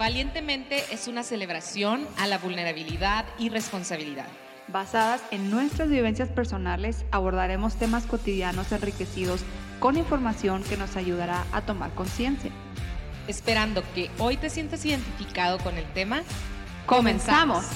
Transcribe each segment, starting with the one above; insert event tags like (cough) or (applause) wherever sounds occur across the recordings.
Valientemente es una celebración a la vulnerabilidad y responsabilidad. Basadas en nuestras vivencias personales, abordaremos temas cotidianos enriquecidos con información que nos ayudará a tomar conciencia. Esperando que hoy te sientas identificado con el tema, comenzamos.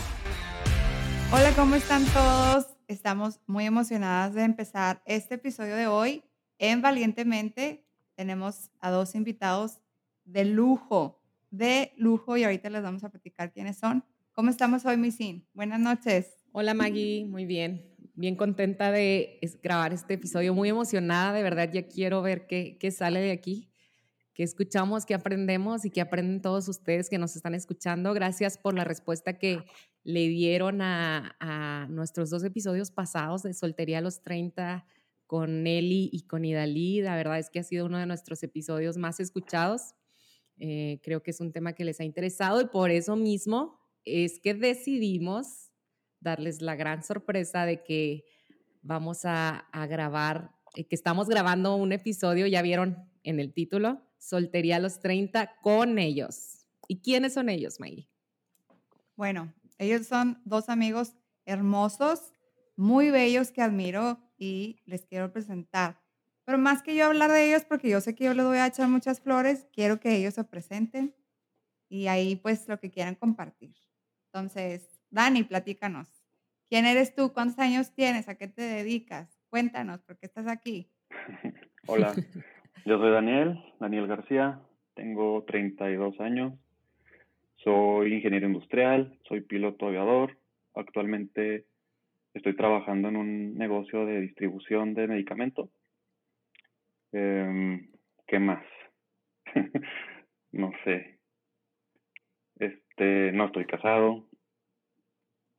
Hola, ¿cómo están todos? Estamos muy emocionadas de empezar este episodio de hoy en Valientemente. Tenemos a dos invitados de lujo de lujo y ahorita les vamos a platicar quiénes son. ¿Cómo estamos hoy, Misin? Buenas noches. Hola Maggie, muy bien. Bien contenta de grabar este episodio, muy emocionada, de verdad ya quiero ver qué, qué sale de aquí, qué escuchamos, qué aprendemos y qué aprenden todos ustedes que nos están escuchando. Gracias por la respuesta que le dieron a, a nuestros dos episodios pasados de Soltería a los 30 con Nelly y con Idalí. La verdad es que ha sido uno de nuestros episodios más escuchados. Eh, creo que es un tema que les ha interesado y por eso mismo es que decidimos darles la gran sorpresa de que vamos a, grabar, eh, que estamos grabando un episodio, ya vieron en el título, Soltería a los 30 con ellos. ¿Y quiénes son ellos, Maggie? Bueno, ellos son dos amigos hermosos, muy bellos que admiro y les quiero presentar. Pero más que yo hablar de ellos, porque yo sé que yo les voy a echar muchas flores, quiero que ellos se presenten y ahí pues lo que quieran compartir. Entonces, Dani, platícanos. ¿Quién eres tú? ¿Cuántos años tienes? ¿A qué te dedicas? Cuéntanos, ¿por qué estás aquí? (laughs) Hola, yo soy Daniel, Daniel García, tengo 32 años, soy ingeniero industrial, soy piloto aviador, actualmente estoy trabajando en un negocio de distribución de medicamentos Em, ¿Qué más? (laughs) no sé. Este, no estoy casado.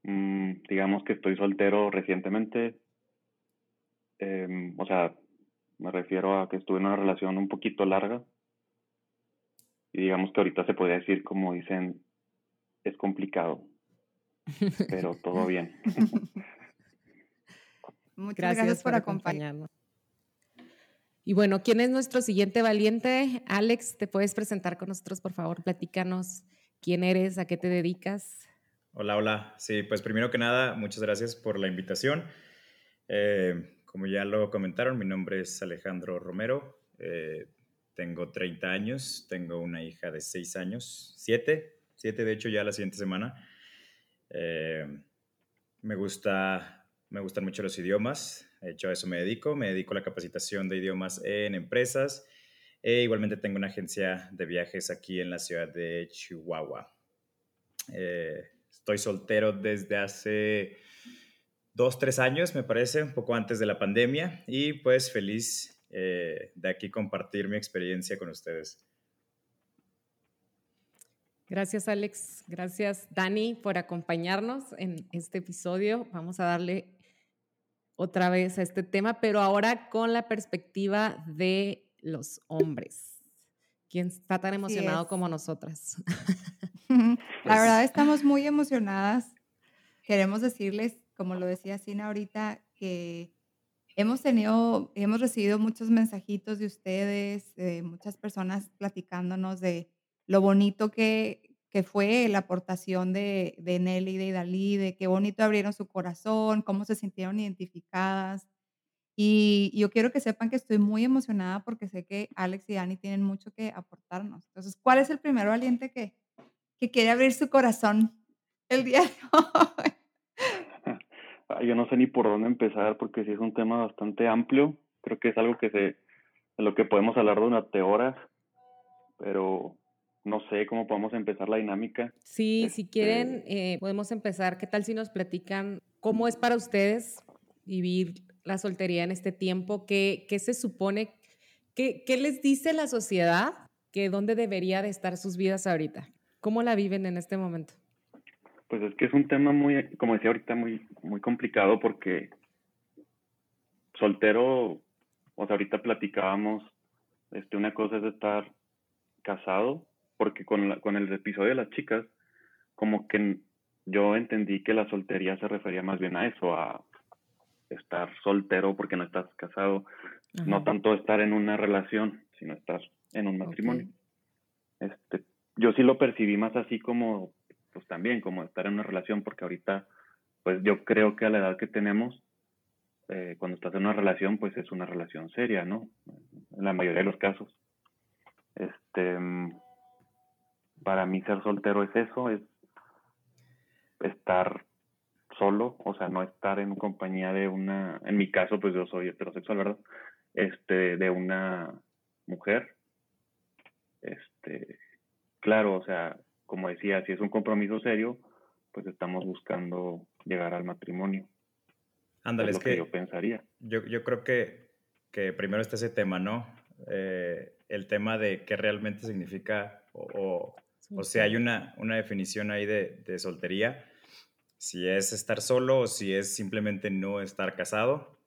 Mm, digamos que estoy soltero recientemente. Em, o sea, me refiero a que estuve en una relación un poquito larga. Y digamos que ahorita se podría decir, como dicen, es complicado. Pero todo (laughs) bien. (laughs) Muchas gracias, por acompañarnos. Y bueno, ¿quién es nuestro siguiente valiente? Alex, ¿te puedes presentar con nosotros, por favor? Platícanos quién eres, a qué te dedicas. Hola, hola. Sí, pues primero que nada, muchas gracias por la invitación. Eh, como ya lo comentaron, mi nombre es Alejandro Romero. Eh, tengo 30 años, tengo una hija de 6 años, 7, 7 de hecho ya la siguiente semana. Eh, me, gusta, me gustan mucho los idiomas, hecho, a eso me dedico. Me dedico a la capacitación de idiomas en empresas. E igualmente tengo una agencia de viajes aquí en la ciudad de Chihuahua. Eh, estoy soltero desde hace dos, tres años, me parece, un poco antes de la pandemia. Y pues feliz eh, de aquí compartir mi experiencia con ustedes. Gracias, Alex. Gracias, Dani, por acompañarnos en este episodio. Vamos a darle otra vez a este tema, pero ahora con la perspectiva de los hombres. ¿Quién está tan emocionado como nosotras? (laughs) la pues verdad estamos muy emocionadas. Queremos decirles, como lo decía Sina ahorita, que hemos tenido, hemos recibido muchos mensajitos de ustedes, de muchas personas platicándonos de lo bonito que, que fue la aportación de, de Nelly, de Dalí, de qué bonito abrieron su corazón, cómo se sintieron identificadas. Y yo quiero que sepan que estoy muy emocionada porque sé que Alex y Dani tienen mucho que aportarnos. Entonces, ¿cuál es el primer valiente que, que quiere abrir su corazón el día de hoy? (laughs) Yo no sé ni por dónde empezar porque sí es un tema bastante amplio. Creo que es algo que se, de lo que podemos hablar durante horas, pero no sé cómo podemos empezar la dinámica. Sí, si quieren, este eh, podemos empezar. ¿Qué tal si nos platican cómo es para ustedes vivir la soltería en este tiempo? ¿Qué, qué se supone? ¿Qué, ¿Qué, les dice la sociedad que dónde debería de estar sus vidas ahorita? ¿Cómo la viven en este momento? Pues es que es un tema muy, como decía ahorita, muy, muy complicado porque soltero, o sea, ahorita platicábamos, este, una cosa es estar casado porque con, con el episodio de las chicas, como que yo entendí que la soltería se refería más bien a eso, a estar soltero porque no estás casado, no tanto estar en una relación, sino estar en un matrimonio. Este, yo sí lo percibí más así como, pues también, como estar en una relación, porque ahorita, pues yo creo que a la edad que tenemos, eh, cuando estás en una relación, pues es una relación seria, ¿no? En la mayoría de los casos. Este, para mí ser soltero es eso, es estar solo, o sea, no estar en compañía de una, en mi caso, pues yo soy heterosexual, ¿verdad? Este, de una mujer. Este, claro, o sea, como decía, si es un compromiso serio, pues estamos buscando llegar al matrimonio. Ándale, es, que, yo pensaría. Yo, yo creo que, que, primero está ese tema, ¿no? Eh, el tema de qué realmente significa o, o, sea, hay una, una definición ahí de, de soltería si es estar solo o si es simplemente no estar casado.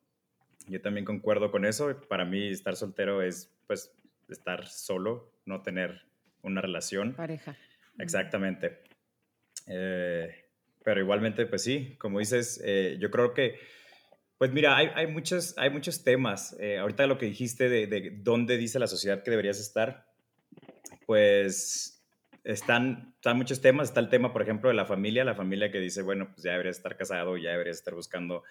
Yo también concuerdo con eso. Para mí estar soltero es pues estar solo, no tener una relación. Pareja. Exactamente. Eh, pero igualmente, pues sí, como dices, eh, yo creo que, pues mira, hay, hay, muchos, hay muchos temas. Eh, ahorita lo que dijiste de, de dónde dice la sociedad que deberías estar, pues están, están muchos temas. Está el tema, por ejemplo, de la familia, la familia que dice, bueno, pues ya deberías estar casado, ya deberías estar buscando,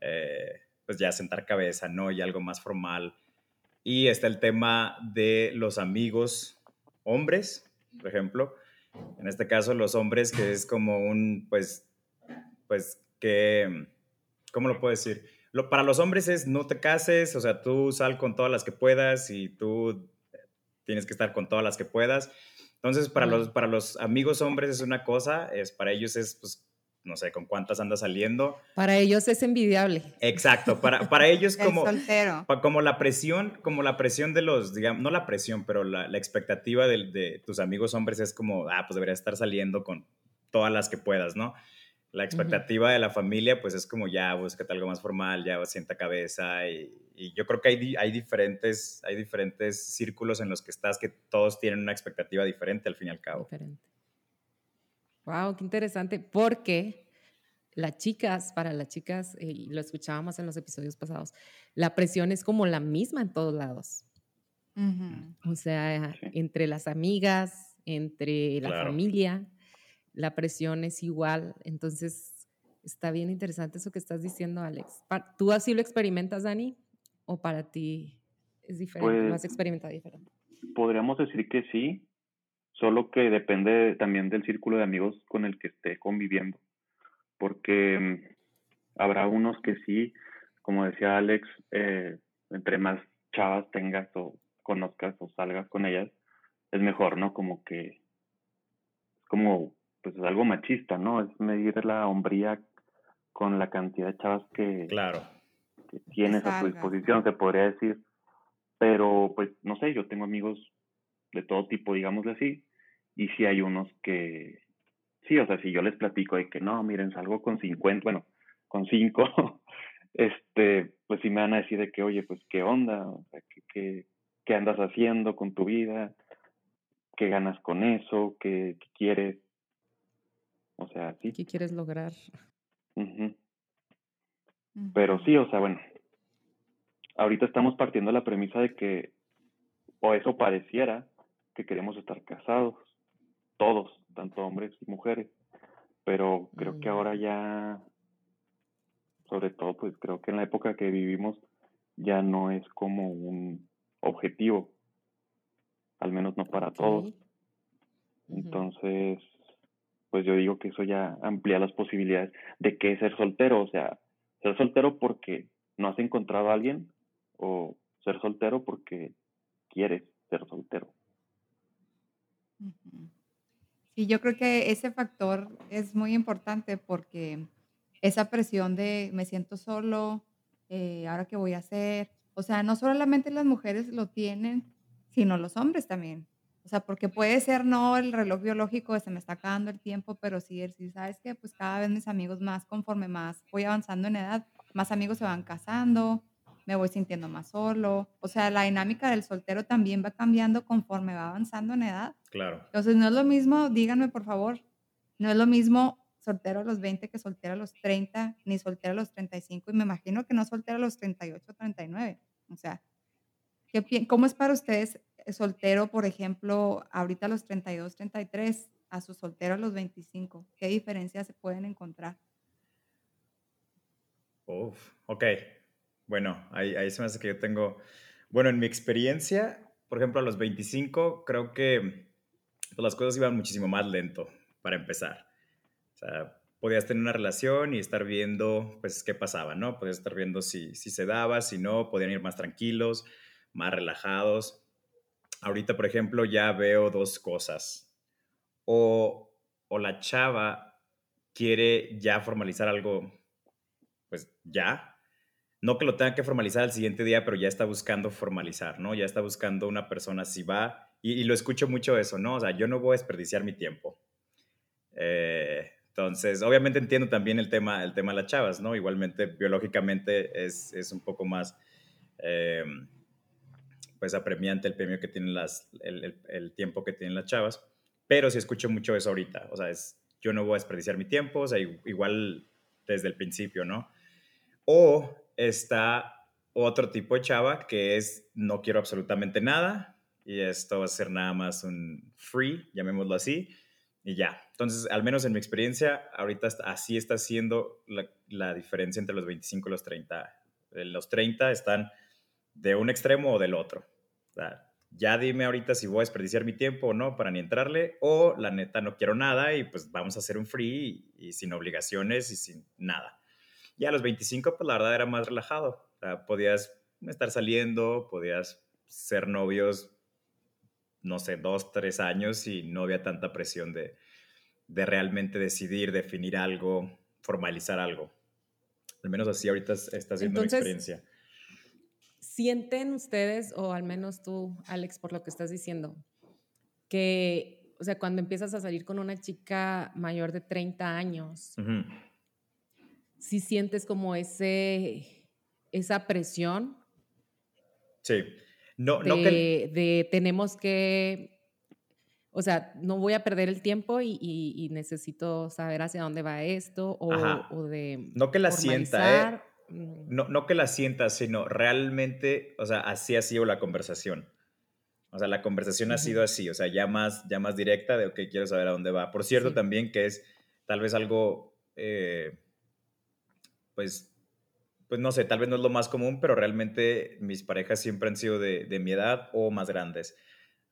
eh, pues ya sentar cabeza, ¿no? Y algo más formal. Y está el tema de los amigos hombres, por ejemplo. En este caso, los hombres, que es como un, pues, pues, que, ¿cómo lo puedo decir? Lo, para los hombres es no te cases, o sea, tú sal con todas las que puedas y tú tienes que estar con todas las que puedas. Entonces, para, los, para los amigos hombres es una cosa, es, para ellos es, pues, no sé, con cuántas anda saliendo. Para ellos es envidiable. Exacto, para, para (laughs) ellos como, soltero. como la presión, como la presión de los, digamos, no la presión, pero la, la expectativa de, de, tus amigos hombres es como, ah, pues deberías estar saliendo con todas las que puedas, ¿no? La expectativa de la familia, pues es como ya, búscate algo más formal, ya sienta cabeza. Y, y yo creo que hay, hay, diferentes, hay diferentes círculos en los que estás que todos tienen una expectativa diferente al fin y al cabo. Diferente. Wow, qué interesante, porque las chicas, para las chicas, eh, y lo escuchábamos en los episodios pasados, la presión es como la misma en todos lados. O sea, entre las amigas, entre la familia la presión es igual. Entonces, está bien interesante eso que estás diciendo, Alex. ¿Tú así lo experimentas, Dani? ¿O para ti es diferente? ¿Lo has pues, experimentado diferente? Podríamos decir que sí, solo que depende también del círculo de amigos con el que esté conviviendo. Porque mm, habrá unos que sí, como decía Alex, eh, entre más chavas tengas o conozcas o salgas con ellas, es mejor, ¿no? Como que, como pues es algo machista, ¿no? Es medir la hombría con la cantidad de chavas que, claro. tienes a tu disposición, se podría decir. Pero, pues, no sé, yo tengo amigos de todo tipo, digámosle así, y si hay unos que, sí, o sea, si yo les platico de que no, miren, salgo con 50, bueno, con 5, (laughs) este, pues sí me van a decir de que, oye, pues, ¿qué onda? O sea, ¿qué, qué, andas haciendo con tu vida? ¿Qué ganas con eso? ¿Qué, qué quieres? O sea, sí. ¿Qué quieres lograr? Pero sí, o sea, bueno, ahorita estamos partiendo la premisa de que, o eso pareciera, que queremos estar casados, todos, tanto hombres y mujeres, pero creo que ahora mm. ya, sobre todo, pues creo que en la época que vivimos ya no es como un objetivo, al menos no para todos. Entonces, pues yo digo que eso ya amplía las posibilidades de que ser soltero, o sea, ser soltero porque no has encontrado a alguien o ser soltero porque quieres ser soltero. Sí, yo creo que ese factor es muy importante porque esa presión de me siento solo, eh, ahora qué voy a hacer, o sea, no solamente las mujeres lo tienen, sino los hombres también. O sea, porque puede ser no el reloj biológico se me está acabando el tiempo, pero sí decir, ¿sabes qué? Pues cada vez mis amigos más, conforme más voy avanzando en edad, más amigos se van casando, me voy sintiendo más solo. O sea, la dinámica del soltero también va cambiando conforme va avanzando en edad. Claro. Entonces, no es lo mismo, díganme por favor, no es lo mismo soltero a los 20 que soltero a los 30, ni soltero a los 35, y me imagino que no soltero a los 38, 39. O sea, ¿qué, ¿cómo es para ustedes soltero, por ejemplo, ahorita a los 32, 33, a su soltero a los 25? ¿Qué diferencias se pueden encontrar? Uf, ok. Bueno, ahí, ahí se me hace que yo tengo, bueno, en mi experiencia, por ejemplo, a los 25, creo que pues, las cosas iban muchísimo más lento para empezar. O sea, podías tener una relación y estar viendo, pues, qué pasaba, ¿no? Podías estar viendo si, si se daba, si no, podían ir más tranquilos, más relajados. Ahorita, por ejemplo, ya veo dos cosas. O, o la chava quiere ya formalizar algo, pues ya. No que lo tenga que formalizar al siguiente día, pero ya está buscando formalizar, ¿no? Ya está buscando una persona si va. Y, y lo escucho mucho eso, ¿no? O sea, yo no voy a desperdiciar mi tiempo. Eh, entonces, obviamente entiendo también el tema, el tema de las chavas, ¿no? Igualmente, biológicamente es, es un poco más, eh, pues, apremiante el premio que tienen las, el, el, tiempo que tienen las chavas, pero sí escucho mucho eso ahorita, o sea, es, yo no voy a desperdiciar mi tiempo, o sea, igual desde el principio, ¿no? O está otro tipo de chava que es, no quiero absolutamente nada, y esto va a ser nada más un free, llamémoslo así, y ya. Entonces, al menos en mi experiencia, ahorita así está siendo la, la, diferencia entre los 25 y los 30. Eh, los 30 están de un extremo o del otro. O sea, ya dime ahorita si voy a desperdiciar mi tiempo o no para ni entrarle, o la neta no quiero nada y pues vamos a hacer un free y, y sin obligaciones y sin nada. Y a los 25, pues la verdad era más relajado. O sea, podías estar saliendo, podías ser novios no sé, dos, tres años y no había tanta presión de, de realmente decidir, definir algo, formalizar algo. Al menos así ahorita está siendo mi experiencia. ¿Sienten ustedes, o al menos tú, Alex, por lo que estás diciendo, que, o sea, cuando empiezas a salir con una chica mayor de 30 años, uh -huh. si sientes como ese, esa presión? Sí. No, de, no que... de tenemos que, o sea, no voy a perder el tiempo y, y, y necesito saber hacia dónde va esto o, o de... No que la sienta, ¿eh? No, no que la sienta, sino realmente, o sea, así ha sido la conversación. O sea, la conversación uh -huh. ha sido así, o sea, ya más, ya más directa de, ok, quiero saber a dónde va. Por cierto, sí. también que es tal vez algo, eh, pues, pues no sé, tal vez no es lo más común, pero realmente mis parejas siempre han sido de, de mi edad o más grandes.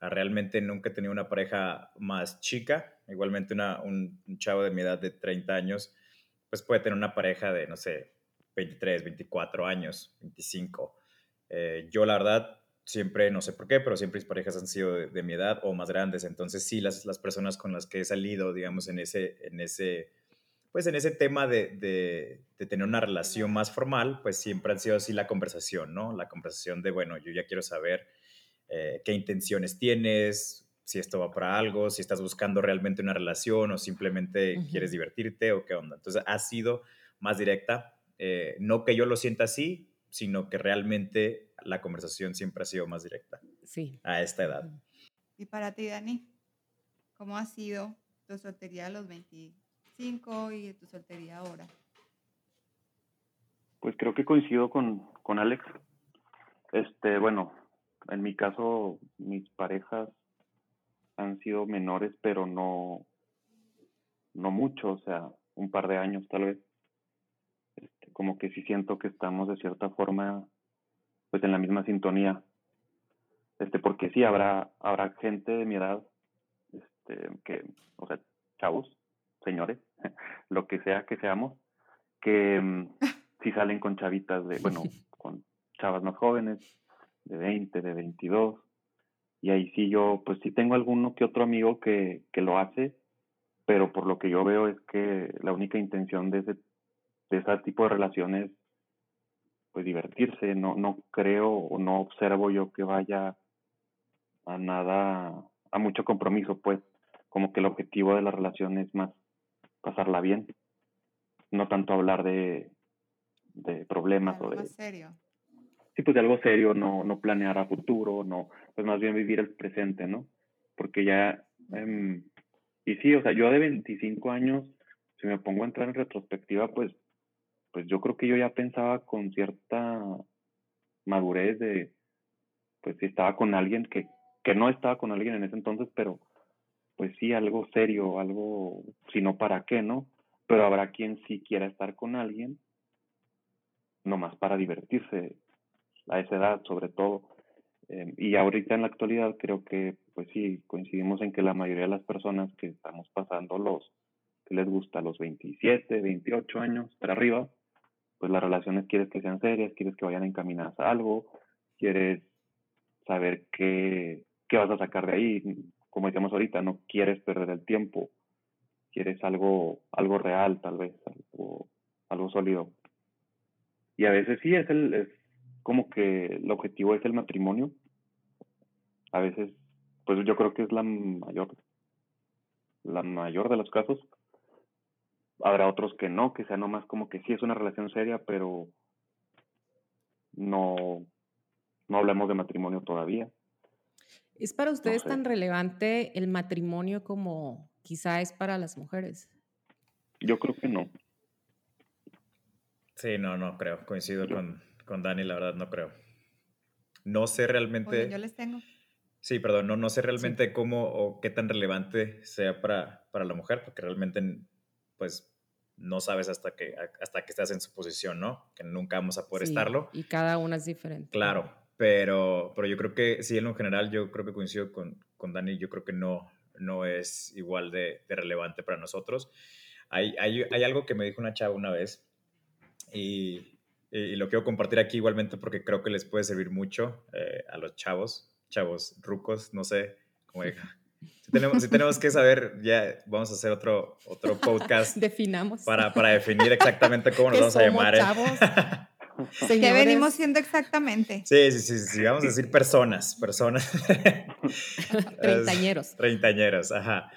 Ah, realmente nunca he tenido una pareja más chica. Igualmente una, un, un, chavo de mi edad de 30 años, pues puede tener una pareja de, no sé, 23, 24 años, 25. Eh, yo la verdad siempre, no sé por qué, pero siempre mis parejas han sido de, de, mi edad o más grandes. Entonces sí, las, las personas con las que he salido, digamos, en ese, en ese pues en ese tema de, de, de, tener una relación más formal, pues siempre han sido así la conversación, ¿no? La conversación de, bueno, yo ya quiero saber eh, qué intenciones tienes, si esto va para algo, si estás buscando realmente una relación o simplemente uh -huh. quieres divertirte o qué onda. Entonces ha sido más directa, eh, no que yo lo sienta así, sino que realmente la conversación siempre ha sido más directa. Sí. A esta edad. Y para ti, Dani, ¿cómo ha sido tu soltería a los 20? y tu soltería ahora? Pues creo que coincido con, con Alex. Este, bueno, en mi caso, mis parejas han sido menores, pero no, no mucho, o sea, un par de años tal vez. Como que sí siento que estamos de cierta forma, pues en la misma sintonía. Este, porque sí habrá, habrá gente de mi edad, este, que, o sea, chavos, señores, (laughs) lo que sea que seamos, que (laughs) um, si salen con chavitas de, bueno, (laughs) con chavas más jóvenes, de 20, de 22, y ahí sí yo, pues sí tengo alguno que otro amigo que, que lo hace, pero por lo que yo veo es que la única intención de ese, de ese tipo de relaciones, pues divertirse, no, no creo o no observo yo que vaya a nada, a mucho compromiso, pues, como que el objetivo de la relación es más pasarla bien, no tanto hablar de, de problemas algo o de... Serio. Sí, pues de algo serio, no, no planear a futuro, no, pues más bien vivir el presente, ¿no? Porque ya, eh, y sí, o sea, yo de 25 años, si me pongo a entrar en retrospectiva, pues, pues yo creo que yo ya pensaba con cierta madurez de, pues si estaba con alguien que, que no estaba con alguien en ese entonces, pero pues sí, algo serio, algo, si no, ¿para qué, no? Pero habrá quien sí quiera estar con alguien, nomás para divertirse, a esa edad sobre todo. Eh, y ahorita en la actualidad creo que, pues sí, coincidimos en que la mayoría de las personas que estamos pasando los, que les gusta los 27, 28 años para arriba, pues las relaciones quieres que sean serias, quieres que vayan encaminadas a algo, quieres saber qué, qué vas a sacar de ahí, como decíamos ahorita, no quieres perder el tiempo, quieres algo, algo real tal vez, algo, algo sólido. Y a veces sí es el, es como que el objetivo es el matrimonio. A veces, pues yo creo que es la mayor, la mayor de los casos. Habrá otros que no, que sea nomás como que sí es una relación seria, pero no, no hablamos de matrimonio todavía. ¿Es para ustedes tan relevante el matrimonio como quizá es para las mujeres? Yo creo que no. Sí, no, no creo. Coincido con, con Dani, la verdad, no creo. No sé realmente. yo les tengo. Sí, perdón, no, no sé realmente cómo o qué tan relevante sea para, para la mujer, porque realmente, pues, no sabes hasta que, hasta que estás en su posición, ¿no? Que nunca vamos a poder estarlo. Y cada una es diferente. Claro, pero, pero yo creo que sí, en lo general, yo creo que coincido con, con Dani, yo creo que no, no es igual de, relevante para nosotros. Hay, hay, hay, algo que me dijo una chava una vez y, y, lo quiero compartir aquí igualmente porque creo que les puede servir mucho eh, a los chavos, chavos rucos, no sé, como (laughs) si tenemos, si tenemos que saber, ya vamos a hacer otro, otro podcast. (laughs) Definamos. Para, para definir exactamente cómo nos vamos a llamar. ¿eh? Chavos? (laughs) ¿Qué venimos siendo exactamente? Sí, sí, sí, sí, vamos a decir personas, personas. (laughs) Treintañeros. Treintañeros, ajá.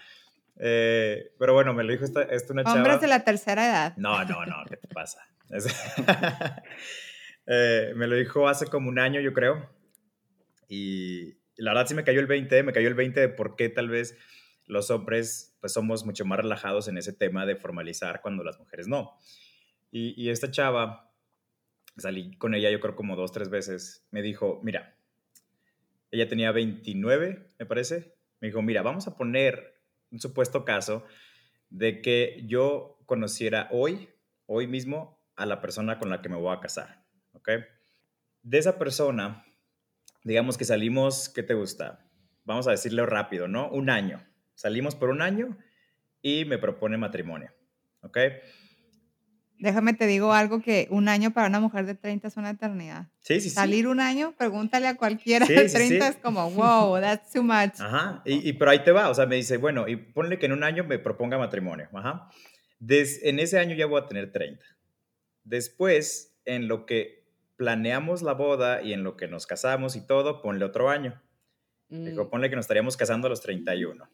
Eh, pero bueno, me lo dijo esta, esta una chava. Hombres de la tercera edad. No, no, no, ¿qué te pasa? Eh, me lo dijo hace como un año, yo creo. Y la verdad sí me cayó el 20, me cayó el 20 de por qué tal vez los hombres pues somos mucho más relajados en ese tema de formalizar cuando las mujeres no. Y, esta chava salí con ella yo creo como dos, tres veces, me dijo, mira, ella tenía 29, me parece, me dijo, mira, vamos a poner un supuesto caso de que yo conociera hoy, hoy mismo, a la persona con la que me voy a casar, ¿ok? De esa persona, digamos que salimos, ¿qué te gusta? Vamos a decirlo rápido, ¿no? Un año. Salimos por un año y me propone matrimonio, ¿ok? Déjame te digo algo que un año para una mujer de 30 es una eternidad. Sí, sí, sí. Salir un año, pregúntale a cualquiera de 30 es como, wow, that's too much. Ajá, y, pero ahí te va, o sea, me dice, bueno, y ponle que en un año me proponga matrimonio. Ajá. Des, en ese año ya voy a tener 30. Después, en lo que planeamos la boda y en lo que nos casamos y todo, ponle otro año. Dijo, mm. ponle que nos estaríamos casando a los 31.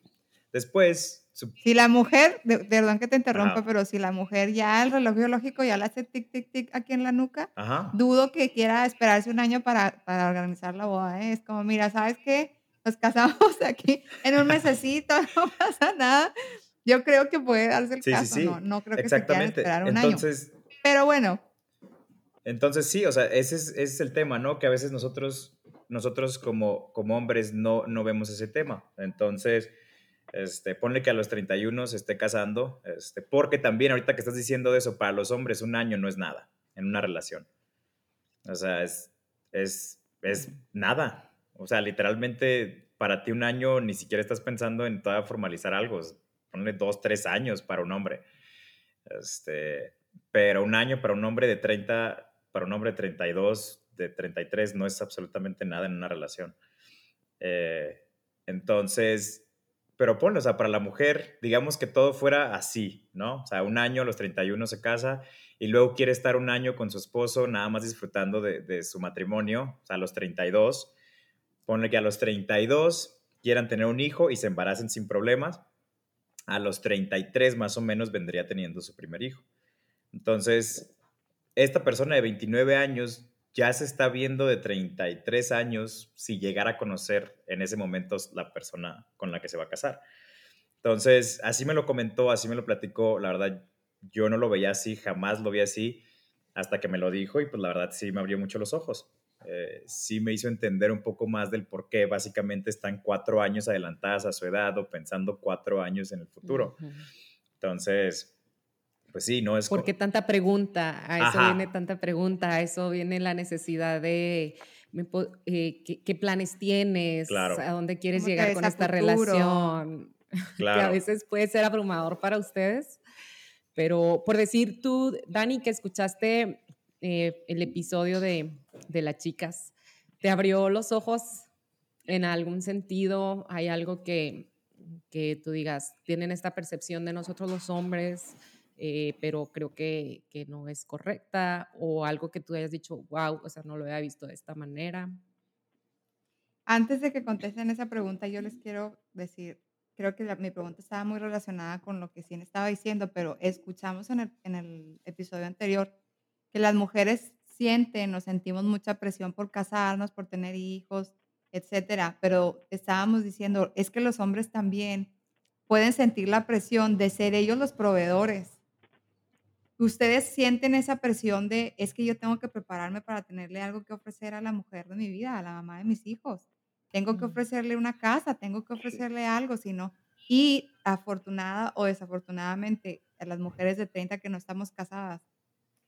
Después, si la mujer, perdón que te interrumpa, pero si la mujer ya el reloj biológico ya le hace tic, tic, tic aquí en la nuca, dudo que quiera esperarse un año para, para organizar la boda. ¿eh? Es como, mira, ¿sabes qué? Nos casamos (laughs) aquí en un mesecito, (laughs) no pasa nada. Yo creo que puede darse el caso, No, no creo que se quiera esperar un entonces, año. Pero bueno. Entonces sí, o sea, ese es, ese es, el tema, ¿no? Que a veces nosotros, nosotros como, como hombres no, no vemos ese tema. Entonces este, ponle que a los 31 se esté casando, este, porque también ahorita que estás diciendo eso, para los hombres un año no es nada en una relación. O sea, es, es, es nada. O sea, literalmente para ti un año ni siquiera estás pensando en todavía formalizar algo. Ponle dos, tres años para un hombre. Este, pero un año para un hombre de 30, para un hombre de 32, de 33, no es absolutamente nada en una relación. Eh, entonces, pero ponlo, o sea, para la mujer, digamos que todo fuera así, ¿no? O sea, un año a los 31 se casa y luego quiere estar un año con su esposo nada más disfrutando de, su matrimonio, o sea, a los 32. Ponle que a los 32 quieran tener un hijo y se embaracen sin problemas. A los 33 más o menos vendría teniendo su primer hijo. Entonces, esta persona de 29 años ya se está viendo de 33 años si llegara a conocer en ese momento la persona con la que se va a casar. Entonces, así me lo comentó, así me lo platicó, la verdad, yo no lo veía así, jamás lo vi así, hasta que me lo dijo y pues la verdad sí me abrió mucho los ojos. eh, sí me hizo entender un poco más del por qué básicamente están cuatro años adelantadas a su edad o pensando cuatro años en el futuro. Entonces, pues sí, no es... ¿Por qué tanta pregunta? A eso viene tanta pregunta, a eso viene la necesidad de... Eh, ¿qué, planes tienes? ¿A dónde quieres llegar con esta relación? Claro. (laughs) que a veces puede ser abrumador para ustedes. Pero por decir tú, Dani, que escuchaste eh, el episodio de, de las chicas, ¿te abrió los ojos en algún sentido? ¿Hay algo que, que tú digas, tienen esta percepción de nosotros los hombres, eh, pero creo que, que, no es correcta? ¿O algo que tú hayas dicho, wow, o sea, no lo había visto de esta manera? Antes de que contesten esa pregunta, yo les quiero decir, creo que mi pregunta estaba muy relacionada con lo que Cien estaba diciendo, pero escuchamos en el, en el episodio anterior que las mujeres sienten o sentimos mucha presión por casarnos, por tener hijos, etcétera, pero estábamos diciendo, es que los hombres también pueden sentir la presión de ser ellos los proveedores. Ustedes sienten esa presión de, es que yo tengo que prepararme para tenerle algo que ofrecer a la mujer de mi vida, a la mamá de mis hijos. Tengo que ofrecerle una casa, tengo que ofrecerle algo, sino y afortunada o desafortunadamente a las mujeres de 30 que no estamos casadas,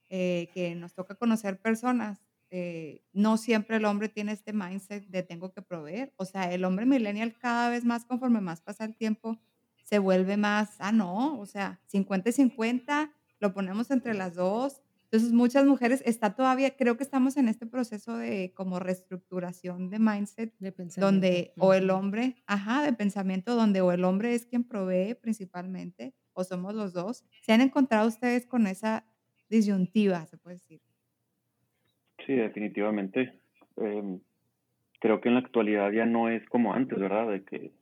eh, que nos toca conocer personas, eh, no siempre el hombre tiene este mindset de tengo que proveer. O sea, el hombre millennial cada vez más, conforme más pasa el tiempo, se vuelve más, ah, no, o sea, 50 y 50, lo ponemos entre las dos, entonces, muchas mujeres está todavía, creo que estamos en este proceso de como reestructuración de mindset, de donde o el hombre, ajá, de pensamiento, donde o el hombre es quien provee principalmente, o somos los dos. ¿Se han encontrado ustedes con esa disyuntiva, se puede decir? Sí, definitivamente. Em, creo que en la actualidad ya no es como antes, ¿verdad? De que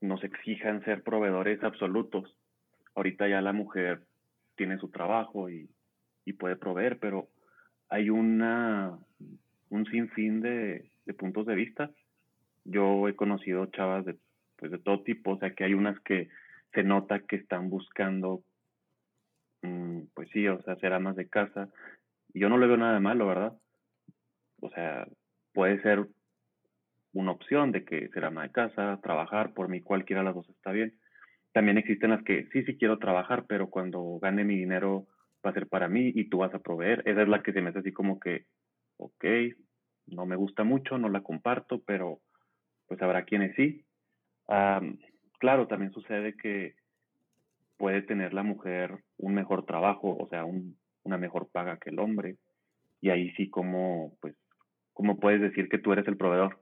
nos exijan ser proveedores absolutos. Ahorita ya la mujer tiene su trabajo y puede proveer, pero hay una, un sinfín de, de puntos de vista. Yo he conocido chavas de, pues de todo tipo, o sea que hay unas que se nota que están buscando, mm, pues sí, o sea, ser amas de casa. Y yo no le veo nada de malo, ¿verdad? O sea, puede ser una opción de que ser ama de casa, trabajar, por mí cualquiera de las dos está bien. También existen las que sí, sí quiero trabajar, pero cuando gane mi dinero va a ser para mí y tú vas a proveer. Esa es la que se me hace así como que, ok, no me gusta mucho, no la comparto, pero pues habrá quienes sí. claro, también sucede que puede tener la mujer un mejor trabajo, o sea, una mejor paga que el hombre. Y ahí sí como, pues, ¿cómo puedes decir que tú eres el proveedor?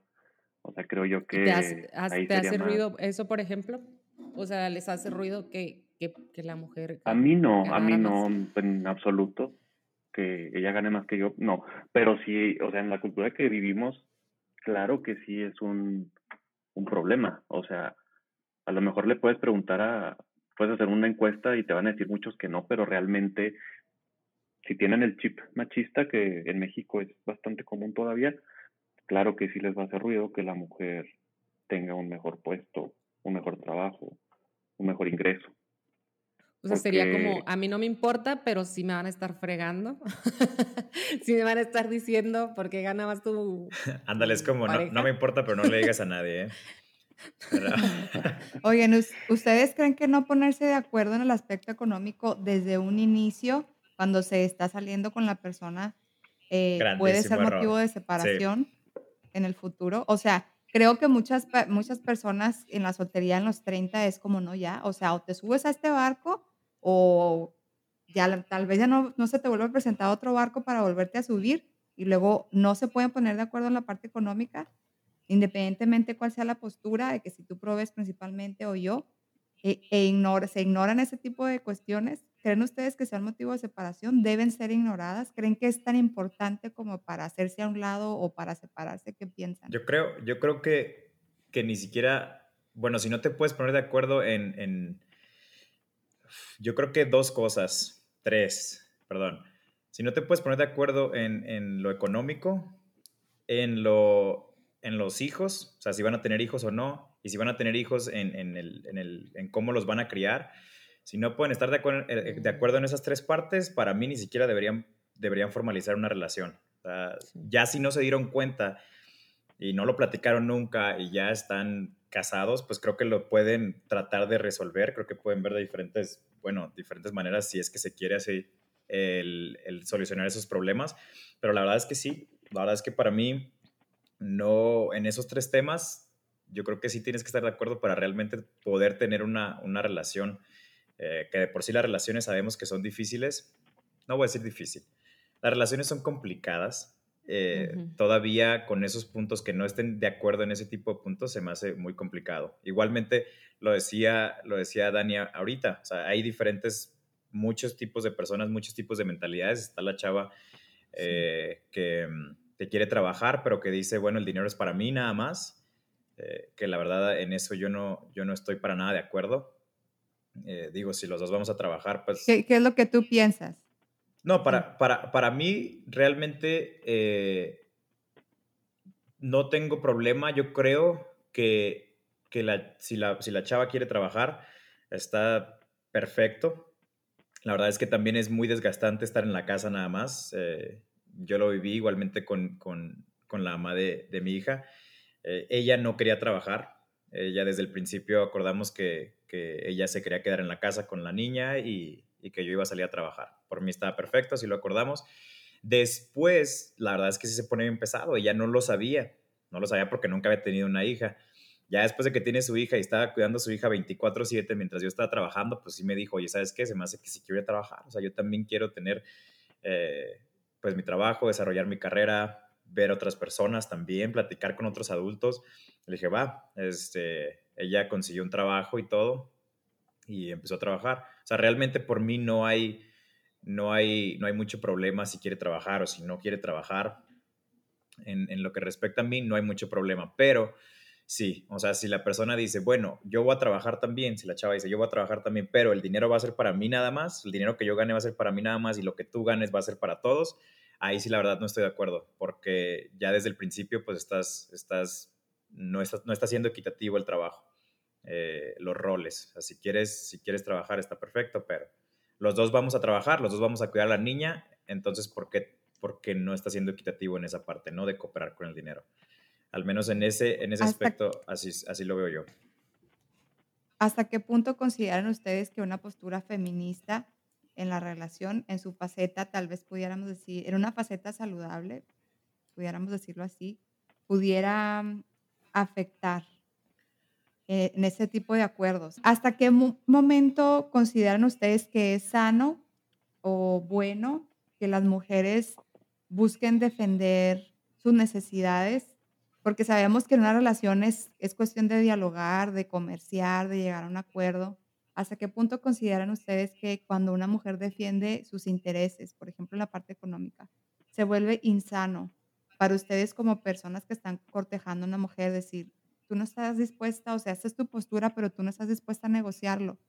O sea, creo yo que... ¿Te hace, ruido eso, por ejemplo? O sea, ¿les hace ruido que, que, la mujer... A mí no, a mí no, en absoluto, que ella gane más que yo, no, pero sí, o sea, en la cultura que vivimos, claro que sí es un, un problema, o sea, a lo mejor le puedes preguntar a, puedes hacer una encuesta y te van a decir muchos que no, pero realmente si tienen el chip machista, que en México es bastante común todavía, claro que sí les va a hacer ruido que la mujer tenga un mejor puesto, un mejor trabajo, un mejor ingreso. O sea, sería como, a mí no me importa, pero sí me van a estar fregando. (laughs) sí me van a estar diciendo por qué gana más tu. (laughs) Ándale, es como, no, me importa, pero no le digas a nadie, ¿eh? (laughs) Oigan, ¿ustedes creen que no ponerse de acuerdo en el aspecto económico desde un inicio, cuando se está saliendo con la persona, eh, puede ser motivo de separación en el futuro? O sea, creo que muchas, muchas personas en la soltería en los 30 es como, no, ya, o sea, o te subes a este barco o ya tal vez ya no, no se te vuelve a presentar otro barco para volverte a subir y luego no se pueden poner de acuerdo en la parte económica, independientemente cuál sea la postura de que si tú provees principalmente o yo, e, e se ignoran ese tipo de cuestiones. ¿Creen ustedes que sean motivo de separación? ¿Deben ser ignoradas? ¿Creen que es tan importante como para hacerse a un lado o para separarse? ¿Qué piensan? Yo creo, yo creo que, que ni siquiera, bueno, si no te puedes poner de acuerdo en, en yo creo que dos cosas, tres, perdón. Si no te puedes poner de acuerdo en, lo económico, en, lo, en los hijos, o sea, si van a tener hijos o no, y si van a tener hijos en, el, en cómo los van a criar, si no pueden estar de acuerdo, eh, de acuerdo en esas tres partes, para mí ni siquiera deberían, deberían formalizar una relación. Ya si no se dieron cuenta y no lo platicaron nunca y ya están casados, pues creo que lo pueden tratar de resolver, creo que pueden ver de diferentes, bueno, diferentes maneras si es que se quiere así el, el solucionar esos problemas, pero la verdad es que sí, la verdad es que para mí no, en esos tres temas, yo creo que sí tienes que estar de acuerdo para realmente poder tener una, una relación, eh, que de por sí las relaciones sabemos que son difíciles, no voy a decir difícil, las relaciones son complicadas, eh, todavía con esos puntos que no estén de acuerdo en ese tipo de puntos se me hace muy complicado. Igualmente, lo decía, lo decía Dani ahorita, o sea, hay diferentes, muchos tipos de personas, muchos tipos de mentalidades. Está la chava eh, que, que, quiere trabajar, pero que dice, bueno, el dinero es para mí nada más. Eh, que la verdad en eso yo no, yo no estoy para nada de acuerdo. Digo, si los dos vamos a trabajar, pues... ¿Qué, ¿Qué, es lo que tú piensas? No, para, para, para mí realmente eh, no tengo problema. Yo creo que, que la, si, la, si la chava quiere trabajar, está perfecto. La verdad es que también es muy desgastante estar en la casa nada más. Eh, yo lo viví igualmente con, con, con la ama de, de mi hija. Eh, ella no quería trabajar. Ella desde el principio acordamos que, que ella se quería quedar en la casa con la niña y, que yo iba a salir a trabajar. Por mí estaba perfecto, así lo acordamos. Después, la verdad es que sí se pone bien pesado. Ella no lo sabía. No lo sabía porque nunca había tenido una hija. Ya después de que tiene su hija y estaba cuidando a su hija 24/7 mientras yo estaba trabajando, pues sí me dijo, oye, ¿sabes qué? Se me hace que sí quiero trabajar. O sea, yo también quiero tener, eh, pues, mi trabajo, desarrollar mi carrera, ver otras personas también, platicar con otros adultos. Le dije, va, este, ella consiguió un trabajo y todo y empezó a trabajar. O sea, realmente por mí no hay, no hay, no hay mucho problema si quiere trabajar o si no quiere trabajar. En, en, lo que respecta a mí, no hay mucho problema. Pero sí, o sea, si la persona dice, bueno, yo voy a trabajar también, si la chava dice, yo voy a trabajar también, pero el dinero va a ser para mí nada más, el dinero que yo gane va a ser para mí nada más y lo que tú ganes va a ser para todos, ahí sí la verdad no estoy de acuerdo, porque ya desde el principio pues estás, estás, no, estás, no está siendo equitativo el trabajo. Eh, los roles. si, quieres, si quieres trabajar está perfecto, pero los dos vamos a trabajar, los dos vamos a cuidar a la niña, entonces, ¿por qué, no está siendo equitativo en esa parte, no de cooperar con el dinero? Al menos en ese, en ese aspecto, así, así lo veo yo. ¿Hasta qué punto consideran ustedes que una postura feminista en la relación, en su faceta, tal vez pudiéramos decir, en una faceta saludable, pudiéramos decirlo así, pudiera afectar eh, en ese tipo de acuerdos. ¿Hasta qué momento consideran ustedes que es sano o bueno que las mujeres busquen defender sus necesidades? Porque sabemos que en una relación es, es cuestión de dialogar, de comerciar, de llegar a un acuerdo. ¿Hasta qué punto consideran ustedes que cuando una mujer defiende sus intereses, por ejemplo en la parte económica, se vuelve insano para ustedes como personas que están cortejando a una mujer decir, tú no estás dispuesta, o sea, esta es tu postura, pero tú no estás dispuesta a negociarlo.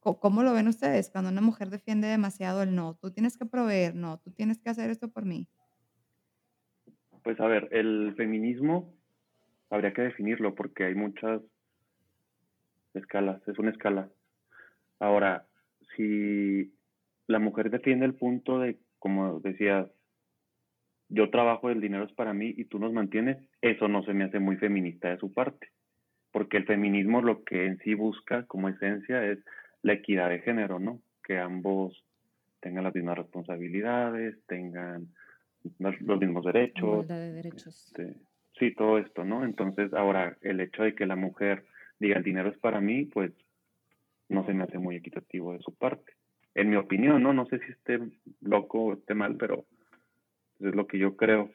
¿Cómo lo ven ustedes cuando una mujer defiende demasiado el no? Tú tienes que proveer, no, tú tienes que hacer esto por mí. Pues a ver, el feminismo habría que definirlo porque hay muchas escalas, es una escala. Ahora, si la mujer defiende el punto de, como decía, yo trabajo, el dinero es para mí y tú nos mantienes, eso no se me hace muy feminista de su parte, porque el feminismo lo que en sí busca como esencia es la equidad de género, ¿no? Que ambos tengan las mismas responsabilidades, tengan los mismos derechos. de derechos. Este, sí, todo esto, ¿no? Entonces, ahora, el hecho de que la mujer diga el dinero es para mí, pues no se me hace muy equitativo de su parte. En mi opinión, ¿no? No sé si esté loco o esté mal, pero es lo que yo creo.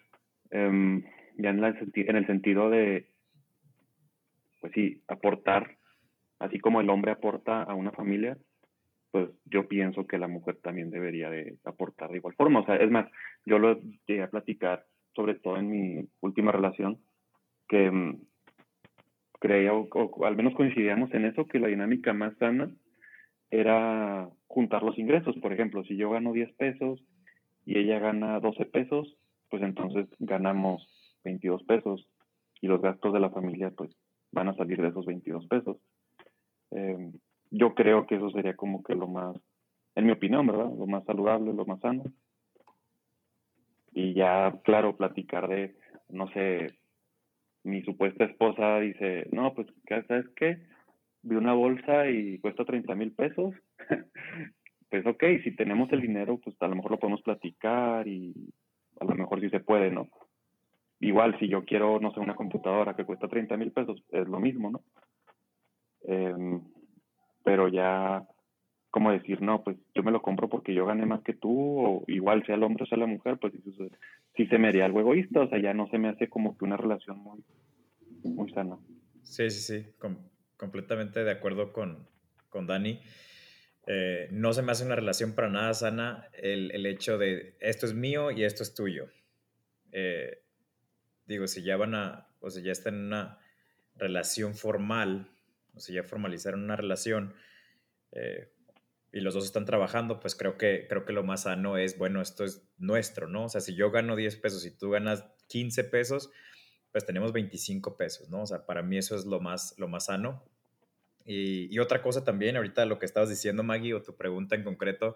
Em, ya en, la, en el sentido de, pues sí, aportar, así como el hombre aporta a una familia, pues yo pienso que la mujer también debería de aportar de igual forma. O sea, es más, yo lo llegué a platicar, sobre todo en mi última relación, que um, creía, o, al menos coincidíamos en eso, que la dinámica más sana era juntar los ingresos. Por ejemplo, si yo gano 10 pesos y ella gana 12 pesos, pues entonces ganamos 22 pesos y los gastos de la familia pues van a salir de esos 22 pesos. Em, yo creo que eso sería como que lo más, en mi opinión, ¿verdad? Lo más saludable, lo más sano. Y ya, claro, platicar de, no sé, mi supuesta esposa dice, no, pues, ¿sabes qué? Vi una bolsa y cuesta 30 mil pesos. (laughs) pues ok, si tenemos el dinero, pues a lo mejor lo podemos platicar y a lo mejor sí se puede, ¿no? Igual, si yo quiero, no sé, una computadora que cuesta 30 mil pesos, es lo mismo, ¿no? Em, pero ya, como decir, no, pues yo me lo compro porque yo gané más que tú, o igual sea el hombre o sea la mujer, pues sí se me haría algo egoísta, o sea, ya no se me hace como que una relación muy, muy sana. Sí, sí, sí, completamente de acuerdo con, con Dani. Eh, no se me hace una relación para nada sana el, el, hecho de esto es mío y esto es tuyo. Eh, digo, si ya van a, o sea, ya están en una relación formal, o sea, ya formalizaron una relación eh, y los dos están trabajando, pues creo que, creo que lo más sano es, bueno, esto es nuestro, ¿no? O sea, si yo gano 10 pesos y tú ganas 15 pesos, pues tenemos 25 pesos, ¿no? O sea, para mí eso es lo más, lo más sano. Y, otra cosa también, ahorita lo que estabas diciendo, Maggie, o tu pregunta en concreto,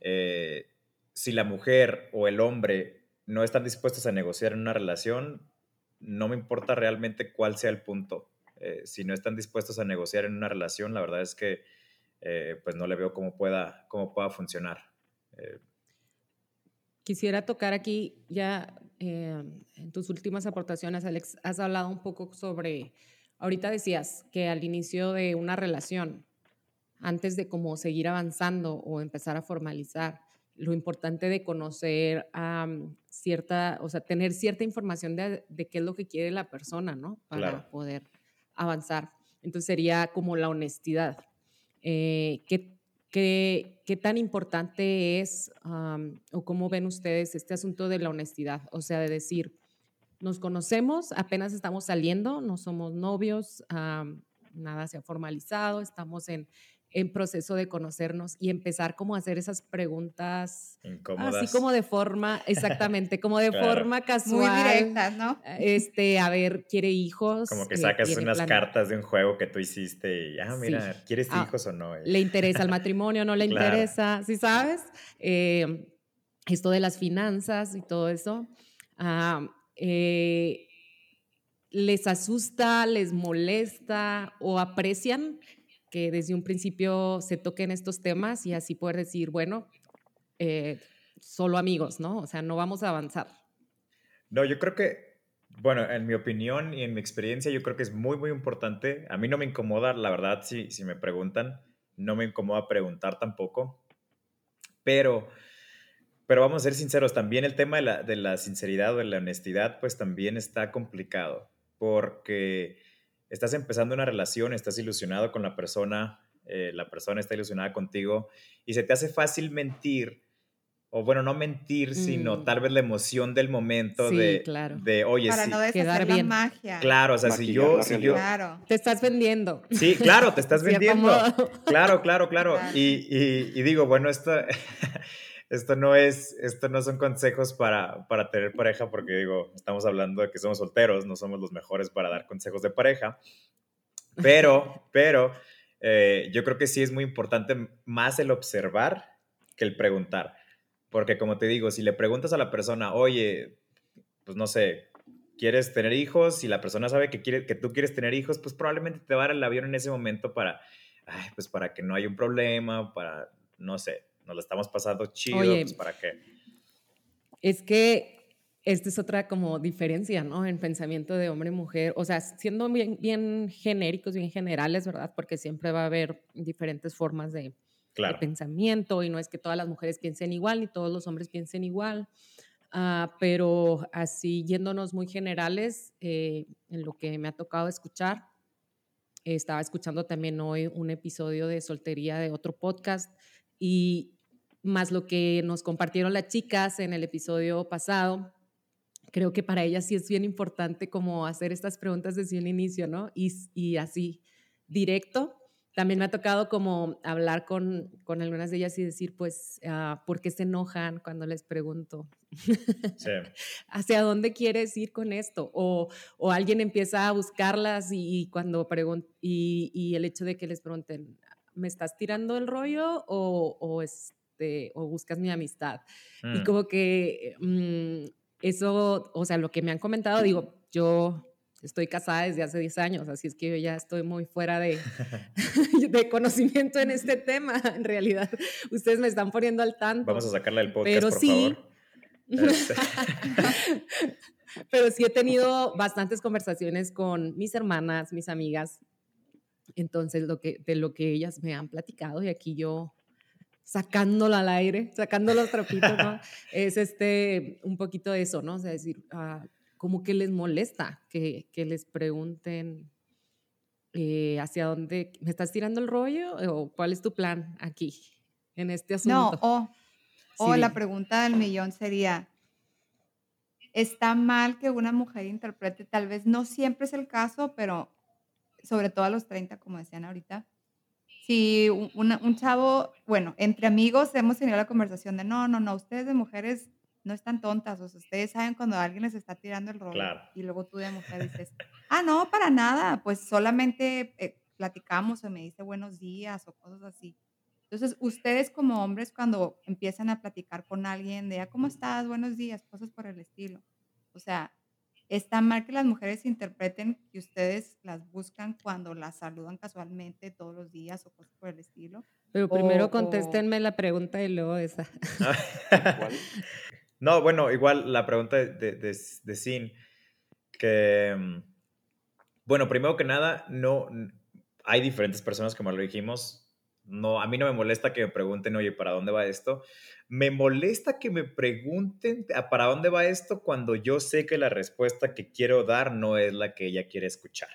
eh, si la mujer o el hombre no están dispuestos a negociar en una relación, no me importa realmente cuál sea el punto. Eh, si no están dispuestos a negociar en una relación, la verdad es que eh, pues no le veo cómo pueda, cómo pueda funcionar. Quisiera tocar aquí ya en tus últimas aportaciones, Alex, has hablado un poco sobre, ahorita decías que al inicio de una relación, antes de como seguir avanzando o empezar a formalizar, lo importante de conocer cierta, o sea, tener cierta información de, qué es lo que quiere la persona, ¿no? Para poder avanzar. Entonces sería como la honestidad. Eh, ¿qué, qué, tan importante es o cómo ven ustedes este asunto de la honestidad? O sea, de decir, nos conocemos, apenas estamos saliendo, no somos novios, nada se ha formalizado, estamos en, en proceso de conocernos y empezar como a hacer esas preguntas Incómodas. así como de forma, (laughs) exactamente, como de forma casual. Muy directas, ¿no? Este, a ver, quiere hijos. Como que eh, sacas unas cartas de un juego que tú hiciste y, ah, mira, ¿quieres ah, hijos o no? ¿Le interesa el (laughs) matrimonio? ¿No le interesa? ¿Sí sabes? Eh, esto de las finanzas y todo eso. Ah, eh, ¿Les asusta, les molesta o aprecian que desde un principio se toquen estos temas y así poder decir, bueno, eh, solo amigos, ¿no? O sea, no vamos a avanzar. No, yo creo que, bueno, en mi opinión y en mi experiencia, yo creo que es muy, muy importante. A mí no me incomoda, la verdad, si, si me preguntan, no me incomoda preguntar tampoco, pero, pero vamos a ser sinceros, también el tema de la, de la sinceridad o de la honestidad, pues también está complicado, porque estás empezando una relación, estás ilusionado con la persona, eh, la persona está ilusionada contigo y se te hace fácil mentir, o bueno, no mentir, sino mm. tal vez la emoción del momento de, claro. de, oye, Para no quedar bien. magia. Claro, o sea, si yo, si yo... Claro. Te estás vendiendo. Sí, claro, te estás (laughs) vendiendo. Claro, claro, claro. Y, y, y digo, bueno, esto... (laughs) esto no es, esto no son consejos para, para tener pareja, porque digo, estamos hablando de que somos solteros, no somos los mejores para dar consejos de pareja, pero, (laughs) pero eh, yo creo que sí es muy importante más el observar que el preguntar, porque como te digo, si le preguntas a la persona, oye, pues no sé, ¿quieres tener hijos? Si la persona sabe que, quiere, que tú quieres tener hijos, pues probablemente te va a dar el avión en ese momento para, ay, pues para que no haya un problema, para, no sé, nos lo estamos pasando chido, pues para qué. Es que esta es otra como diferencia, ¿no? En pensamiento de hombre y mujer, o sea, siendo bien, bien genéricos, bien generales, ¿verdad? Porque siempre va a haber diferentes formas de, pensamiento y no es que todas las mujeres piensen igual ni todos los hombres piensen igual. Uh, pero así yéndonos muy generales, eh, en lo que me ha tocado escuchar, estaba escuchando también hoy un episodio de soltería de otro podcast y más lo que nos compartieron las chicas en el episodio pasado, creo que para ellas sí es bien importante como hacer estas preguntas desde un inicio, ¿no? Y, y así, directo. También me ha tocado como hablar con, con algunas de ellas y decir, pues, uh, ¿por qué se enojan cuando les pregunto? Sí. (laughs) ¿Hacia dónde quieres ir con esto? O, o alguien empieza a buscarlas y, y cuando y, y, el hecho de que les pregunten, ¿me estás tirando el rollo o, o es este, o buscas mi amistad. Y Mm. como que mm, eso, o sea, lo que me han comentado, digo, yo estoy casada desde hace 10 años, así es que yo ya estoy muy fuera de, (laughs) (laughs) de conocimiento en este tema, (laughs) en realidad. Ustedes me están poniendo al tanto. Vamos a sacarla del podcast, Pero por sí. favor. Este, Pero sí he tenido bastantes conversaciones con mis hermanas, mis amigas. Entonces, lo que, de lo que ellas me han platicado, y aquí yo sacándolo al aire, sacando los trapitos, ¿no? (laughs) es este, un poquito de eso, ¿no? O sea, decir, ah, como que les molesta que, que les pregunten eh, hacia dónde, ¿me estás tirando el rollo? ¿O cuál es tu plan aquí, en este No, asunto? o, o Sí, la pregunta del millón sería, ¿está mal que una mujer interprete? Tal vez no siempre es el caso, pero sobre todo a los 30, como decían ahorita. Si un, un chavo, bueno, entre amigos hemos tenido la conversación de, no, no, no, ustedes de mujeres no están tontas, o sea, ustedes saben cuando alguien les está tirando el rollo. Claro. Y luego tú de mujer dices, ah, no, para nada, pues solamente eh, platicamos o me dice buenos días o cosas así. Entonces, ustedes como hombres cuando empiezan a platicar con alguien de, "Ah, ¿cómo estás? Buenos días, cosas por el estilo. O sea, está mal que las mujeres interpreten que ustedes las buscan cuando las saludan casualmente todos los días o cosas por el estilo. Pero primero o- o- contéstenme la pregunta y luego esa. (laughs) No, bueno, igual la pregunta de, de, de, de Sin, que, mm, bueno, primero que nada, no, hay diferentes personas, como lo dijimos, no, a mí no me molesta que me pregunten, oye, ¿para dónde va esto? Me molesta que me pregunten "¿A para dónde va esto cuando yo sé que la respuesta que quiero dar no es la que ella quiere escuchar.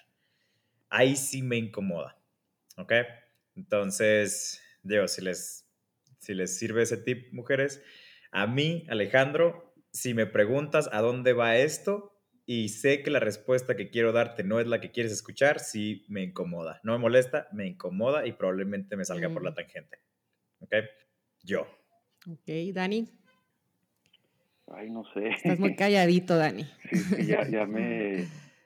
Ahí sí me incomoda, ¿ok? Entonces, digo, si les, si les sirve ese tip, mujeres, a mí, Alejandro, si me preguntas a dónde va esto y sé que la respuesta que quiero darte no es la que quieres escuchar, sí me incomoda. No me molesta, me incomoda y probablemente me salga por la Mm. tangente. ¿Ok? Yo. Ok, Dani, Ay, no sé. estás muy (laughs) calladito, Dani. Sí, sí, ya, (laughs) ya me,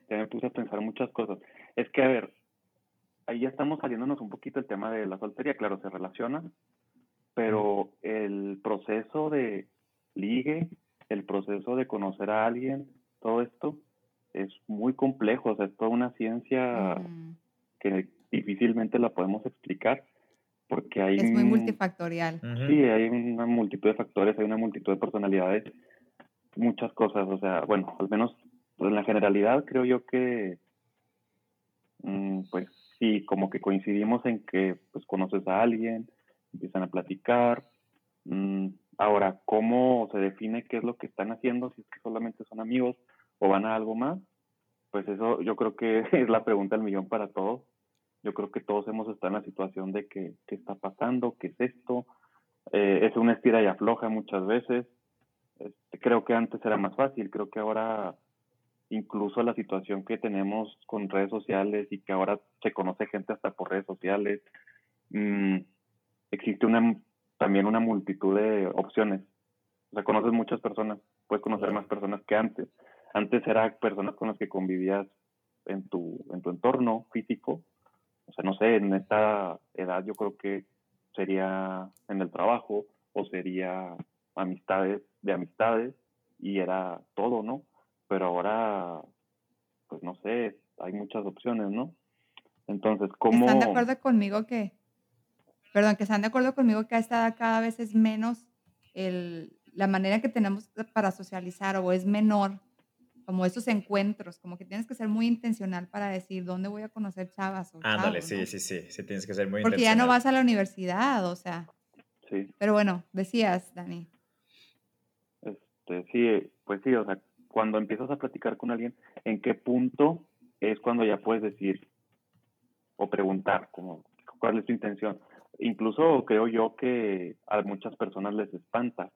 ya me puse a pensar muchas cosas. Es que, a ver, ahí ya estamos saliéndonos un poquito el tema de la soltería, claro, se relaciona, pero el proceso de ligue, el proceso de conocer a alguien, todo esto es muy complejo, o sea, es toda una ciencia que difícilmente la podemos explicar, porque hay... Es muy multifactorial. Sí, hay una multitud de factores, hay una multitud de personalidades, muchas cosas, o sea, bueno, al menos pues, en la generalidad creo yo que, mm, pues sí, como que coincidimos en que pues conoces a alguien, empiezan a platicar, mm, ahora, ¿cómo se define qué es lo que están haciendo, si es que solamente son amigos o van a algo más? Pues eso yo creo que (laughs) es la pregunta del millón para todos. Yo creo que todos hemos estado en la situación de que, qué está pasando, qué es esto, eh, es una estira y afloja muchas veces. Este, creo que antes era más fácil, creo que ahora incluso la situación que tenemos con redes sociales y que ahora se conoce gente hasta por redes sociales, mm, existe una también una multitud de opciones. O sea, conoces muchas personas, puedes conocer más personas que antes. Antes era personas con las que convivías en tu, en tu entorno físico. O sea, no sé, en esta edad yo creo que sería en el trabajo o sería amistades de amistades y era todo, ¿no? Pero ahora, pues no sé, hay muchas opciones, ¿no? Entonces, ¿cómo...? ¿Están de acuerdo conmigo que, perdón, que están de acuerdo conmigo que a esta edad cada vez es menos el, la manera que tenemos para socializar o es menor como esos encuentros, como que tienes que ser muy intencional para decir dónde voy a conocer chavas o Ándale, chavos, sí, ¿no? sí, sí, sí, tienes que ser muy Porque ya no vas a la universidad, o sea, Sí, pero bueno, decías, Dani. este, sí, pues sí, o sea, cuando empiezas a platicar con alguien, ¿en qué punto es cuando ya puedes decir o preguntar, como, cuál es tu intención? Incluso creo yo que a muchas personas les espanta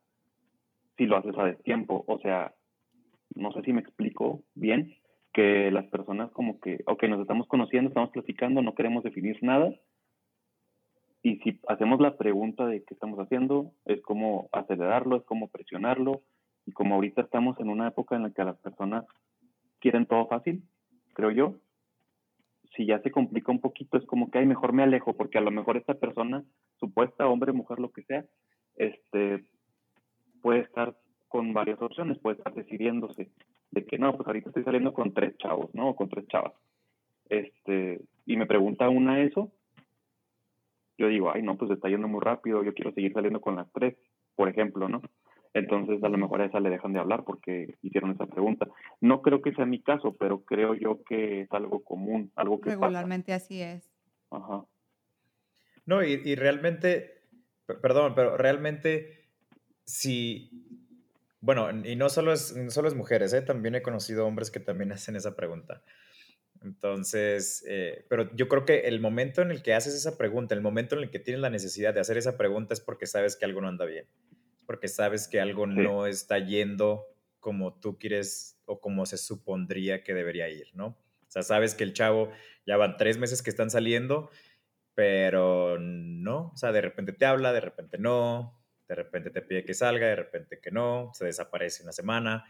si lo haces a destiempo, o sea, no sé si me explico bien, que las personas como que, ok, nos estamos conociendo, estamos platicando, no queremos definir nada, y si hacemos la pregunta de qué estamos haciendo, es como acelerarlo, es como presionarlo, y como ahorita estamos en una época en la que las personas quieren todo fácil, creo yo, si ya se complica un poquito, es como que, ay, mejor me alejo, porque a lo mejor esta persona, supuesta, hombre, mujer, lo que sea, este, puede estar con varias opciones, puede estar decidiéndose de que no, pues ahorita estoy saliendo con tres chavos, ¿no? O con tres chavas. Este, y me pregunta una eso, yo digo, ay, no, pues está yendo muy rápido, yo quiero seguir saliendo con las tres, por ejemplo, ¿no? Entonces, a lo mejor a esa le dejan de hablar porque hicieron esa pregunta. No creo que sea mi caso, pero creo yo que es algo común, algo que Regularmente así es. Ajá. No, y, y realmente, perdón, pero realmente, si, bueno, y no solo es, no solo es mujeres, ¿eh? también he conocido hombres que también (laughs) hacen esa pregunta. Entonces, eh, pero yo creo que el momento en el que haces esa pregunta, el momento en el que tienes la necesidad de hacer esa pregunta es porque sabes que algo no anda bien, porque sabes que algo no está yendo como tú quieres o como se supondría que debería ir, ¿no? O sea, sabes que el chavo ya van tres meses que están saliendo, pero no, o sea, de repente te habla, de repente no, de repente te pide que salga, de repente que no, se desaparece una semana.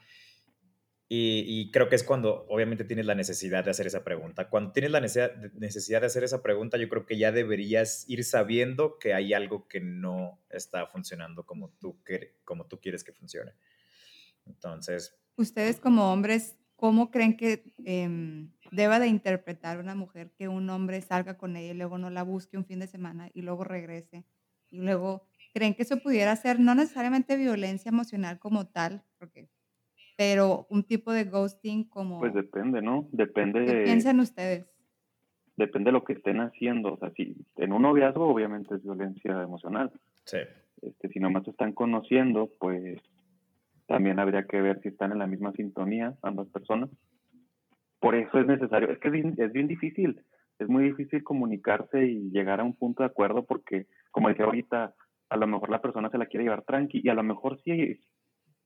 Y, creo que es cuando obviamente tienes la necesidad de hacer esa pregunta. Cuando tienes la necesidad, de hacer esa pregunta, yo creo que ya deberías ir sabiendo que hay algo que no está funcionando como tú, como tú quieres que funcione. Entonces... Ustedes como hombres, ¿cómo creen que em, deba de interpretar una mujer que un hombre salga con ella y luego no la busque un fin de semana y luego regrese? Y luego, ¿creen que eso pudiera ser no necesariamente violencia emocional como tal? Porque pero un tipo de ghosting como... Pues depende, ¿no? Depende ¿Qué piensan ustedes? Depende de lo que estén haciendo. O sea, si en un noviazgo obviamente es violencia emocional. Sí. Este, si nomás se están conociendo, pues también habría que ver si están en la misma sintonía ambas personas. Por eso es necesario, es que es bien, es bien difícil, es muy difícil comunicarse y llegar a un punto de acuerdo porque, como decía ahorita, a lo mejor la persona se la quiere llevar tranqui y a lo mejor sí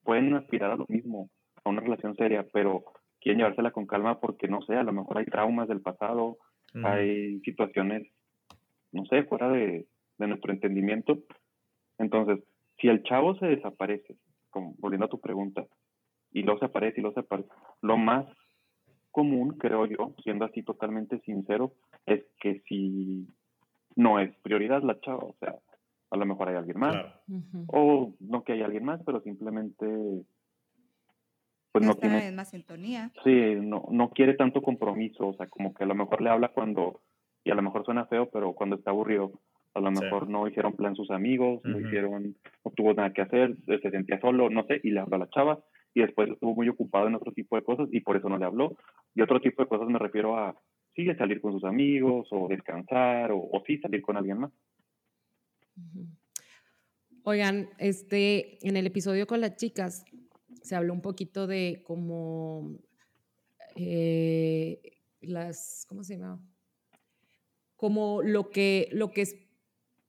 pueden aspirar a lo mismo, a una relación seria, pero quieren llevársela con calma porque, no sé, a lo mejor hay traumas del pasado, hay situaciones, no sé, fuera de, nuestro entendimiento. Entonces, si el chavo se desaparece, como, volviendo a tu pregunta, y lo se aparece y lo se aparece, lo más común, creo yo, siendo así totalmente sincero, es que si no es prioridad la chava, o sea, a lo mejor hay alguien más, o no que hay alguien más, pero simplemente pues no, tiene más sintonía. Sí, no, no quiere tanto compromiso, o sea, como que a lo mejor le habla cuando, y a lo mejor suena feo, pero cuando está aburrido, a lo mejor no hicieron plan sus amigos, no hicieron, no tuvo nada que hacer, se sentía solo, no sé, y le habló a la chava, y después estuvo muy ocupado en otro tipo de cosas, y por eso no le habló. Y otro tipo de cosas me refiero a, sí, salir con sus amigos, o descansar, o, o sí, salir con alguien más. Oigan, este, en el episodio con las chicas, se habló un poquito de cómo eh, las, ¿cómo se llama? Como lo que, lo que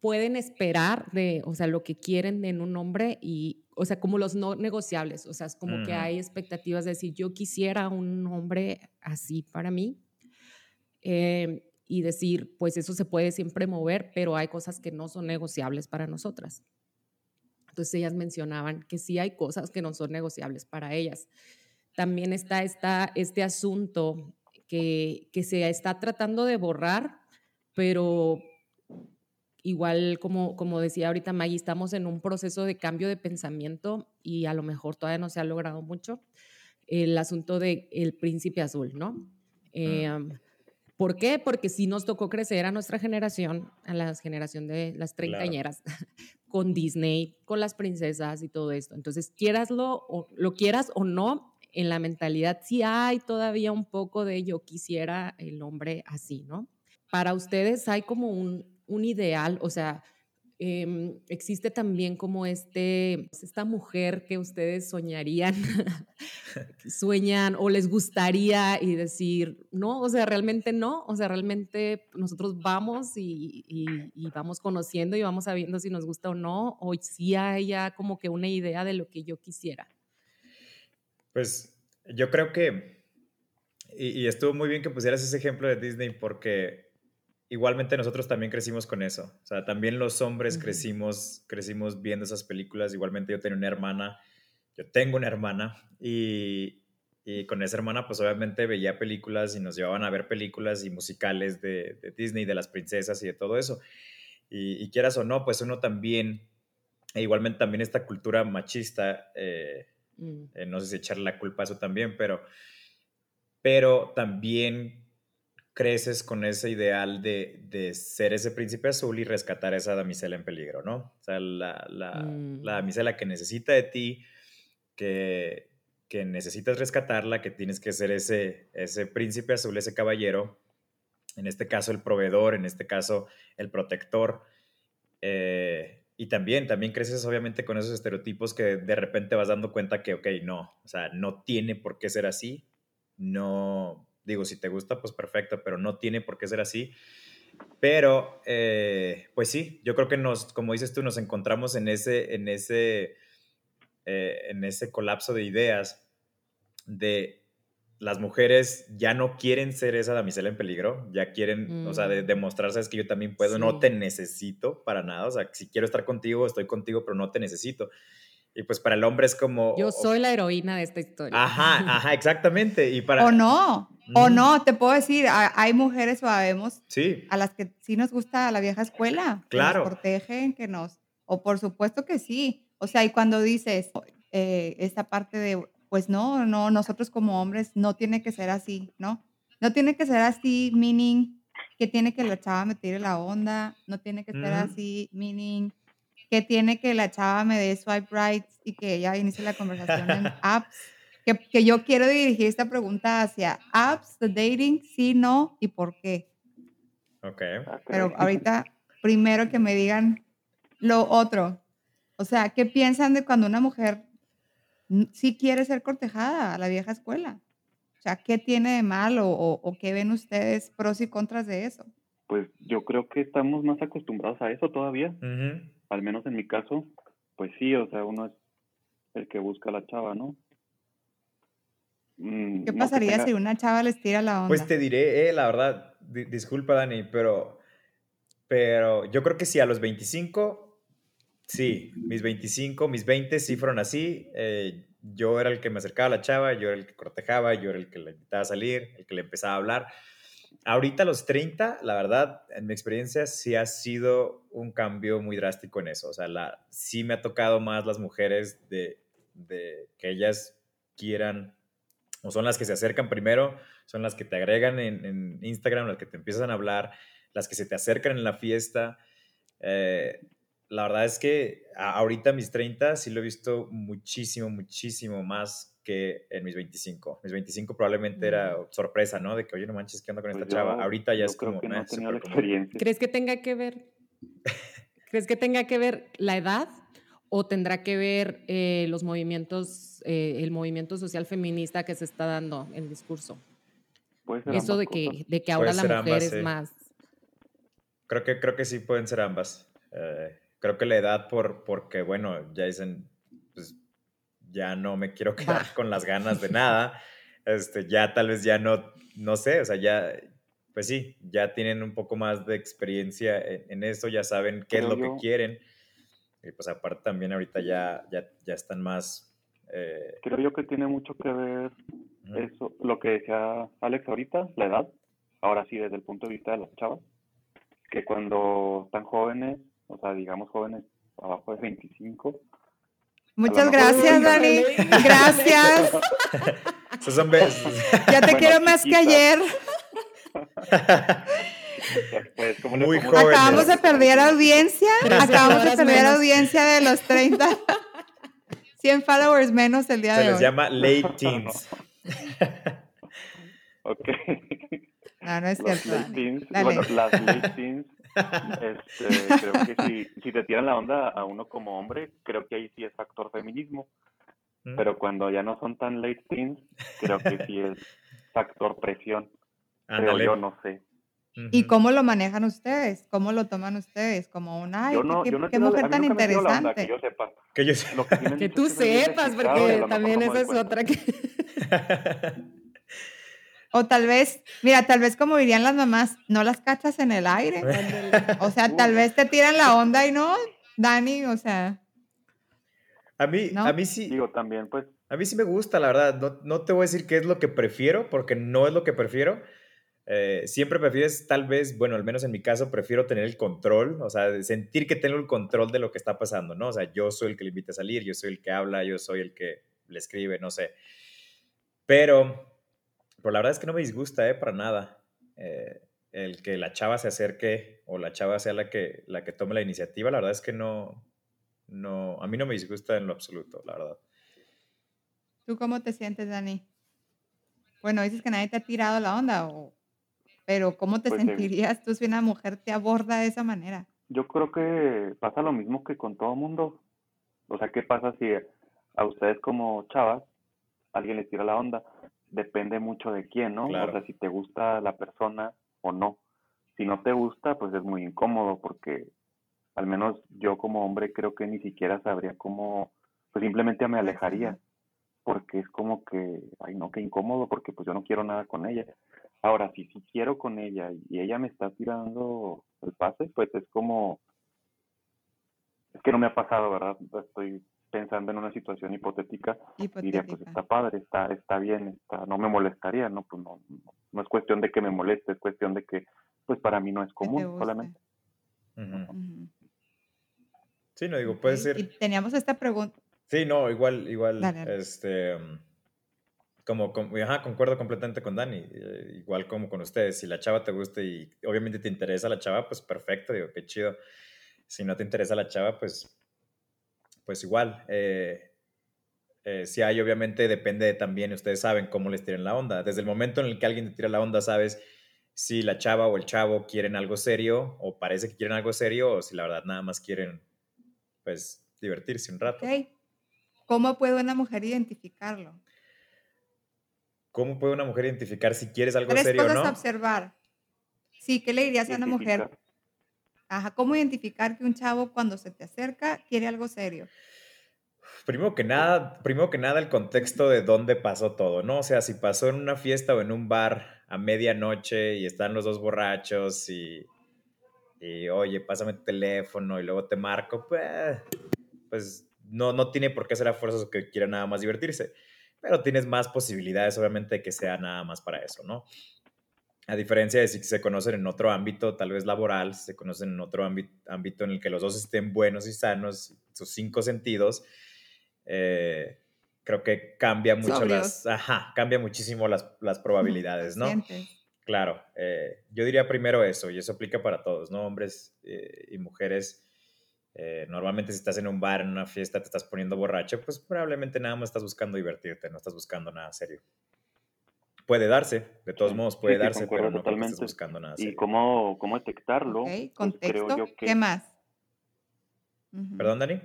pueden esperar de, o sea, lo que quieren en un hombre y, o sea, como los no negociables, o sea, es como que hay expectativas de decir, yo quisiera un hombre así para mí. Eh, y decir, pues eso se puede siempre mover, pero hay cosas que no son negociables para nosotras. Entonces ellas mencionaban que sí hay cosas que no son negociables para ellas. También está esta, este asunto que, que se está tratando de borrar, pero igual como, como decía ahorita Maggie, estamos en un proceso de cambio de pensamiento y a lo mejor todavía no se ha logrado mucho el asunto del el príncipe azul, ¿no? Eh, ¿Por qué? Porque sí nos tocó crecer a nuestra generación, a la generación de las treintañeras, (laughs) con Disney, con las princesas y todo esto. Entonces, quieraslo o lo quieras o no, en la mentalidad sí hay todavía un poco de yo quisiera el hombre así, ¿no? Para ustedes hay como un, un ideal, o sea, Em, existe también como este, esta mujer que ustedes soñarían, (laughs) sueñan o les gustaría y decir, no, o sea, realmente no, o sea, realmente nosotros vamos y, y, vamos conociendo y vamos sabiendo si nos gusta o no, o si hay ya como que una idea de lo que yo quisiera. Pues yo creo que, y, y estuvo muy bien que pusieras ese ejemplo de Disney porque igualmente nosotros también crecimos con eso. O sea, también los hombres crecimos, crecimos viendo esas películas. Igualmente yo tenía una hermana, yo tengo una hermana y, y con esa hermana pues obviamente veía películas y nos llevaban a ver películas y musicales de, Disney, de las princesas y de todo eso. Y, quieras o no, pues uno también E igualmente también esta cultura machista, eh, Mm. eh, no sé si echarle la culpa a eso también, pero, pero también creces con ese ideal de, de ser ese príncipe azul y rescatar a esa damisela en peligro, ¿no? O sea, la, la, Mm. la damisela que necesita de ti, que, que necesitas rescatarla, que tienes que ser ese, ese príncipe azul, ese caballero, en este caso el proveedor, en este caso el protector. eh, y también, también creces obviamente con esos estereotipos que de repente vas dando cuenta que, ok, no, o sea, no tiene por qué ser así. No, digo, si te gusta, pues perfecto, pero no tiene por qué ser así. Pero, eh, pues sí, yo creo que nos, como dices tú, nos encontramos en ese, en ese, eh, en ese colapso de ideas de las mujeres ya no quieren ser esa damisela en peligro, ya quieren, o sea, de Mm. demostrar, sabes que yo también puedo, no te Sí. necesito para nada, o sea, si quiero estar contigo, estoy contigo, pero no te necesito. Y pues para el hombre es como... Yo soy la heroína de esta historia. Ajá, ajá, exactamente. Y para... O no, o no, te puedo decir, ha- hay mujeres o habemos Sí, a las que sí nos gusta la vieja escuela, que Claro. nos protegen, que nos, o por supuesto que sí. O sea, y cuando dices eh, esa parte de, pues no, no, nosotros como hombres no tiene que ser así, ¿no? No tiene que ser así, meaning que tiene que la chava me tire la onda, no tiene que ser así, meaning que tiene que la chava me dé swipe right y que ella inicie la conversación en (laughs) apps. Que, que yo quiero dirigir esta pregunta hacia apps, the dating, sí, no y por qué. ok. Ah, Pero ahorita, primero que me digan lo otro. O sea, ¿qué piensan de cuando una mujer sí quiere ser cortejada a la vieja escuela? O sea, ¿qué tiene de malo o, o qué ven ustedes pros y contras de eso? Pues yo creo que estamos más acostumbrados a eso todavía, Ujú. Al menos en mi caso. Pues sí, o sea, uno es el que busca a la chava, ¿no? Mm, ¿Qué no pasaría tenga- si una chava les tira la onda? Pues te diré, eh, la verdad, di- disculpa Dani, pero, pero yo creo que sí, a los 25, sí, mis 25, mis 20 sí fueron así. eh, yo era el que me acercaba a la chava, yo era el que cortejaba, yo era el que la invitaba a salir, el que le empezaba a hablar. Ahorita los 30, la verdad, en mi experiencia sí ha sido un cambio muy drástico en eso. O sea, la, sí me ha tocado más las mujeres de, de que ellas quieran, o son las que se acercan primero, son las que te agregan en, en Instagram, las que te empiezan a hablar, las que se te acercan en la fiesta. Eh, la verdad es que ahorita mis 30 sí lo he visto muchísimo, muchísimo más que en mis 25. Mis 25 probablemente era sorpresa, ¿no? De que, oye, no manches, ¿qué onda con pues esta chava? Ahorita ya yo es creo como... que no eh, la experiencia. ¿Crees que tenga que ver? (laughs) ¿Crees que tenga que ver la edad o tendrá que ver eh, los movimientos, eh, el movimiento social feminista que se está dando en el discurso? Eso de cosas. que, de que ahora la mujer ambas, es sí. más. Creo que, creo que sí pueden ser ambas. Eh, creo que la edad, por, porque, bueno, ya dicen, ya no me quiero quedar con las ganas de (laughs) nada. Este, ya tal vez ya no, no sé, o sea, ya, pues sí, ya tienen un poco más de experiencia en, en eso, ya saben qué es lo que quieren. Y pues aparte también ahorita ya, ya, ya están más... eh, Creo yo que tiene mucho que ver eso, lo que decía Alex ahorita, la edad, ahora sí desde el punto de vista de las chavas, que cuando están jóvenes, o sea, digamos jóvenes abajo de 25, Muchas gracias, Dani. Gracias. (laughs) Ya te Bueno, quiero más que chiquitas. ayer. pues, ¿cómo Muy jóvenes. Acabamos de perder audiencia. Acabamos de perder menos. audiencia de los 30. 100 followers menos el día Se de les hoy. llama late teens. Ok. No, no es Los cierto. late Dani. teens, bueno, las late teens, este, creo que (laughs) si, si te tiran la onda a uno como hombre, creo que ahí sí es factor feminismo, Mm. pero cuando ya no son tan late teens, creo que sí es factor presión, creo Ándale. yo, no sé. ¿Y cómo lo manejan ustedes? ¿Cómo lo toman ustedes? Como un, ay, yo qué- no, qué, yo no qué mujer tan la onda, interesante. que yo sepa. Que yo. Lo que, Que tú sepas, porque también esa es otra que... (laughs) (laughs) O tal vez, mira, tal vez como dirían las mamás, no las cachas en el aire. O sea, tal vez te tiran la onda y no, Dani, o sea, A mí, ¿No? a mí sí, Digo, también, pues, a mí sí me gusta, la verdad. No, no te voy a decir qué es lo que prefiero, porque no es lo que prefiero, Eh, siempre prefieres, tal vez, bueno, al menos en mi caso, prefiero tener el control, o sea, sentir que tengo el control de lo que está pasando, ¿no? O sea, yo soy el que le invita a salir, yo soy el que habla, yo soy el que le escribe, no sé. Pero, pero la verdad es que no me disgusta, ¿eh? Para nada. Eh, el que la chava se acerque o la chava sea la que, la que tome la iniciativa, la verdad es que no, no, a mí no me disgusta en lo absoluto, la verdad. ¿Tú cómo te sientes, Dani? Bueno, dices que nadie te ha tirado la onda, o, pero ¿cómo te Pues, eh, sentirías tú si una mujer te aborda de esa manera? Yo creo que pasa lo mismo que con todo mundo. O sea, ¿qué pasa si a ustedes como chavas alguien les tira la onda? Depende mucho de quién, ¿no? Claro. O sea, si te gusta la persona o no. Si no te gusta, pues es muy incómodo porque al menos yo como hombre creo que ni siquiera sabría cómo, pues simplemente me alejaría porque es como que, ay no, qué incómodo porque pues yo no quiero nada con ella. Ahora, si sí quiero con ella y ella me está tirando el pase, pues es como, es que no me ha pasado, ¿verdad? Estoy pensando en una situación hipotética y diría, pues Hipotética. está padre, está, está bien, está, no me molestaría, ¿no? Pues no, no, es cuestión de que me moleste, es cuestión de que, pues para mí no es común solamente. Ujú. Ujú. Sí, no digo, puede Ok, ser. Y teníamos esta pregunta. Sí, no, igual, igual, Dale, este, como, como- ajá, concuerdo completamente con Dani, eh, igual como con ustedes, si la chava te gusta y obviamente te interesa la chava, pues perfecto, digo, qué chido. Si no te interesa la chava, pues, pues igual. Eh, eh, si hay, obviamente depende de también, ustedes saben cómo les tiran la onda. Desde el momento en el que alguien te tira la onda, sabes si la chava o el chavo quieren algo serio o parece que quieren algo serio o si la verdad nada más quieren, pues, divertirse un rato. ¿Cómo puede una mujer identificarlo? ¿Cómo puede una mujer identificar si quieres algo Tres serio o no? a observar. Sí, ¿qué le dirías a una mujer? Ajá, ¿cómo identificar que un chavo cuando se te acerca quiere algo serio? Primero que nada, primero que nada el contexto de dónde pasó todo, ¿no? O sea, si pasó en una fiesta o en un bar a medianoche y están los dos borrachos y, y oye, pásame tu teléfono y luego te marco, pues, pues no, no tiene por qué ser a fuerzas que quiera nada más divertirse, pero tienes más posibilidades obviamente de que sea nada más para eso, ¿no? A diferencia de si se conocen en otro ámbito, tal vez laboral, si se conocen en otro ámbito, ámbito en el que los dos estén buenos y sanos, sus cinco sentidos, eh, creo que cambia mucho las, ajá, cambia muchísimo las, las probabilidades, ¿no? Conscientes. Claro, eh, yo diría primero eso, y eso aplica para todos, ¿no? Hombres eh, y mujeres. eh, normalmente si estás en un bar, en una fiesta, te estás poniendo borracho, pues probablemente nada más estás buscando divertirte, no estás buscando nada serio. Puede darse, de todos Sí, modos puede sí, darse, pero no totalmente. buscando nada ¿Y cómo, cómo detectarlo? Pues contexto. creo yo que, ¿Qué más? ¿Perdón, Dani?